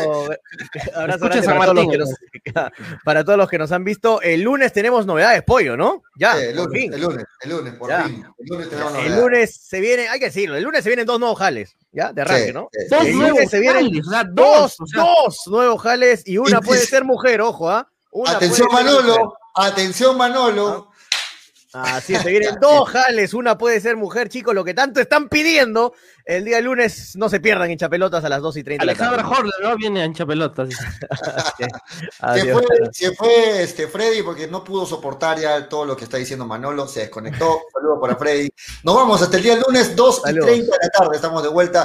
abrazo grande para todos, los que Martín, nos, [laughs] para todos los que nos han visto. El lunes tenemos novedades, pollo, ¿no? Ya, Sí, el, por lunes, fin. el lunes, el lunes, por Ya. fin. El lunes tenemos El novedades. lunes se viene, hay que decirlo, el lunes se vienen dos nuevos jales, ¿ya? De arranque, Sí, ¿no? sí, Dos sí. El nuevos lunes se vienen jales, o sea, Dos, dos, o sea, dos nuevos jales y una puede ser mujer, ojo, ¿ah? Una Atención, mujer. Manolo. Atención, Manolo. Así es, se vienen dos [laughs] jales, una puede ser mujer, chicos, lo que tanto están pidiendo. El día lunes no se pierdan en Chapelotas a las 2 y 30 de la Alejandra tarde. Horler, ¿no? Viene a hincha pelotas. dice. [laughs] Se fue, se fue este Freddy porque no pudo soportar ya todo lo que está diciendo Manolo, se desconectó. [laughs] Saludos para Freddy. Nos vamos hasta el día lunes, 2 y Saludos. 30 de la tarde, estamos de vuelta.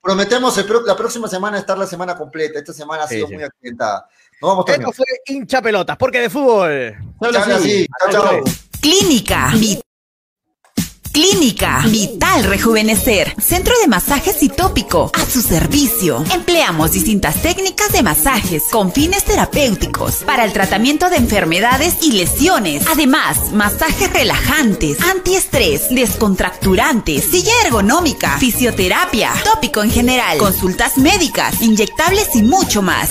Prometemos el la próxima semana estar la semana completa. Esta semana ha sido sí. muy accidentada. Nos vamos. Esto fue hincha pelotas, porque de fútbol. Se habla Chao, así. así. Chao, chao. Clínica. Vi- Clínica Vital Rejuvenecer, centro de masajes y tópico, a su servicio. Empleamos distintas técnicas de masajes con fines terapéuticos para el tratamiento de enfermedades y lesiones. Además, masajes relajantes, antiestrés, descontracturantes, silla ergonómica, fisioterapia, tópico en general, consultas médicas, inyectables y mucho más.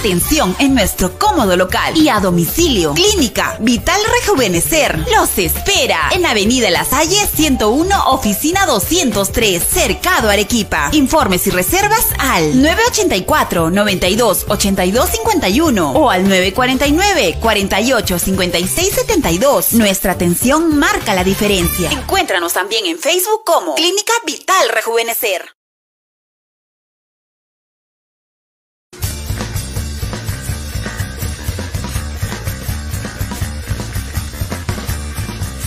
Atención en nuestro cómodo local y a domicilio. Clínica Vital Rejuvenecer los espera en Avenida La Salle 101, oficina 203, Cercado Arequipa. Informes y reservas al 984 92 82 51 o al 949 48 56 72. Nuestra atención marca la diferencia. Encuéntranos también en Facebook como Clínica Vital Rejuvenecer.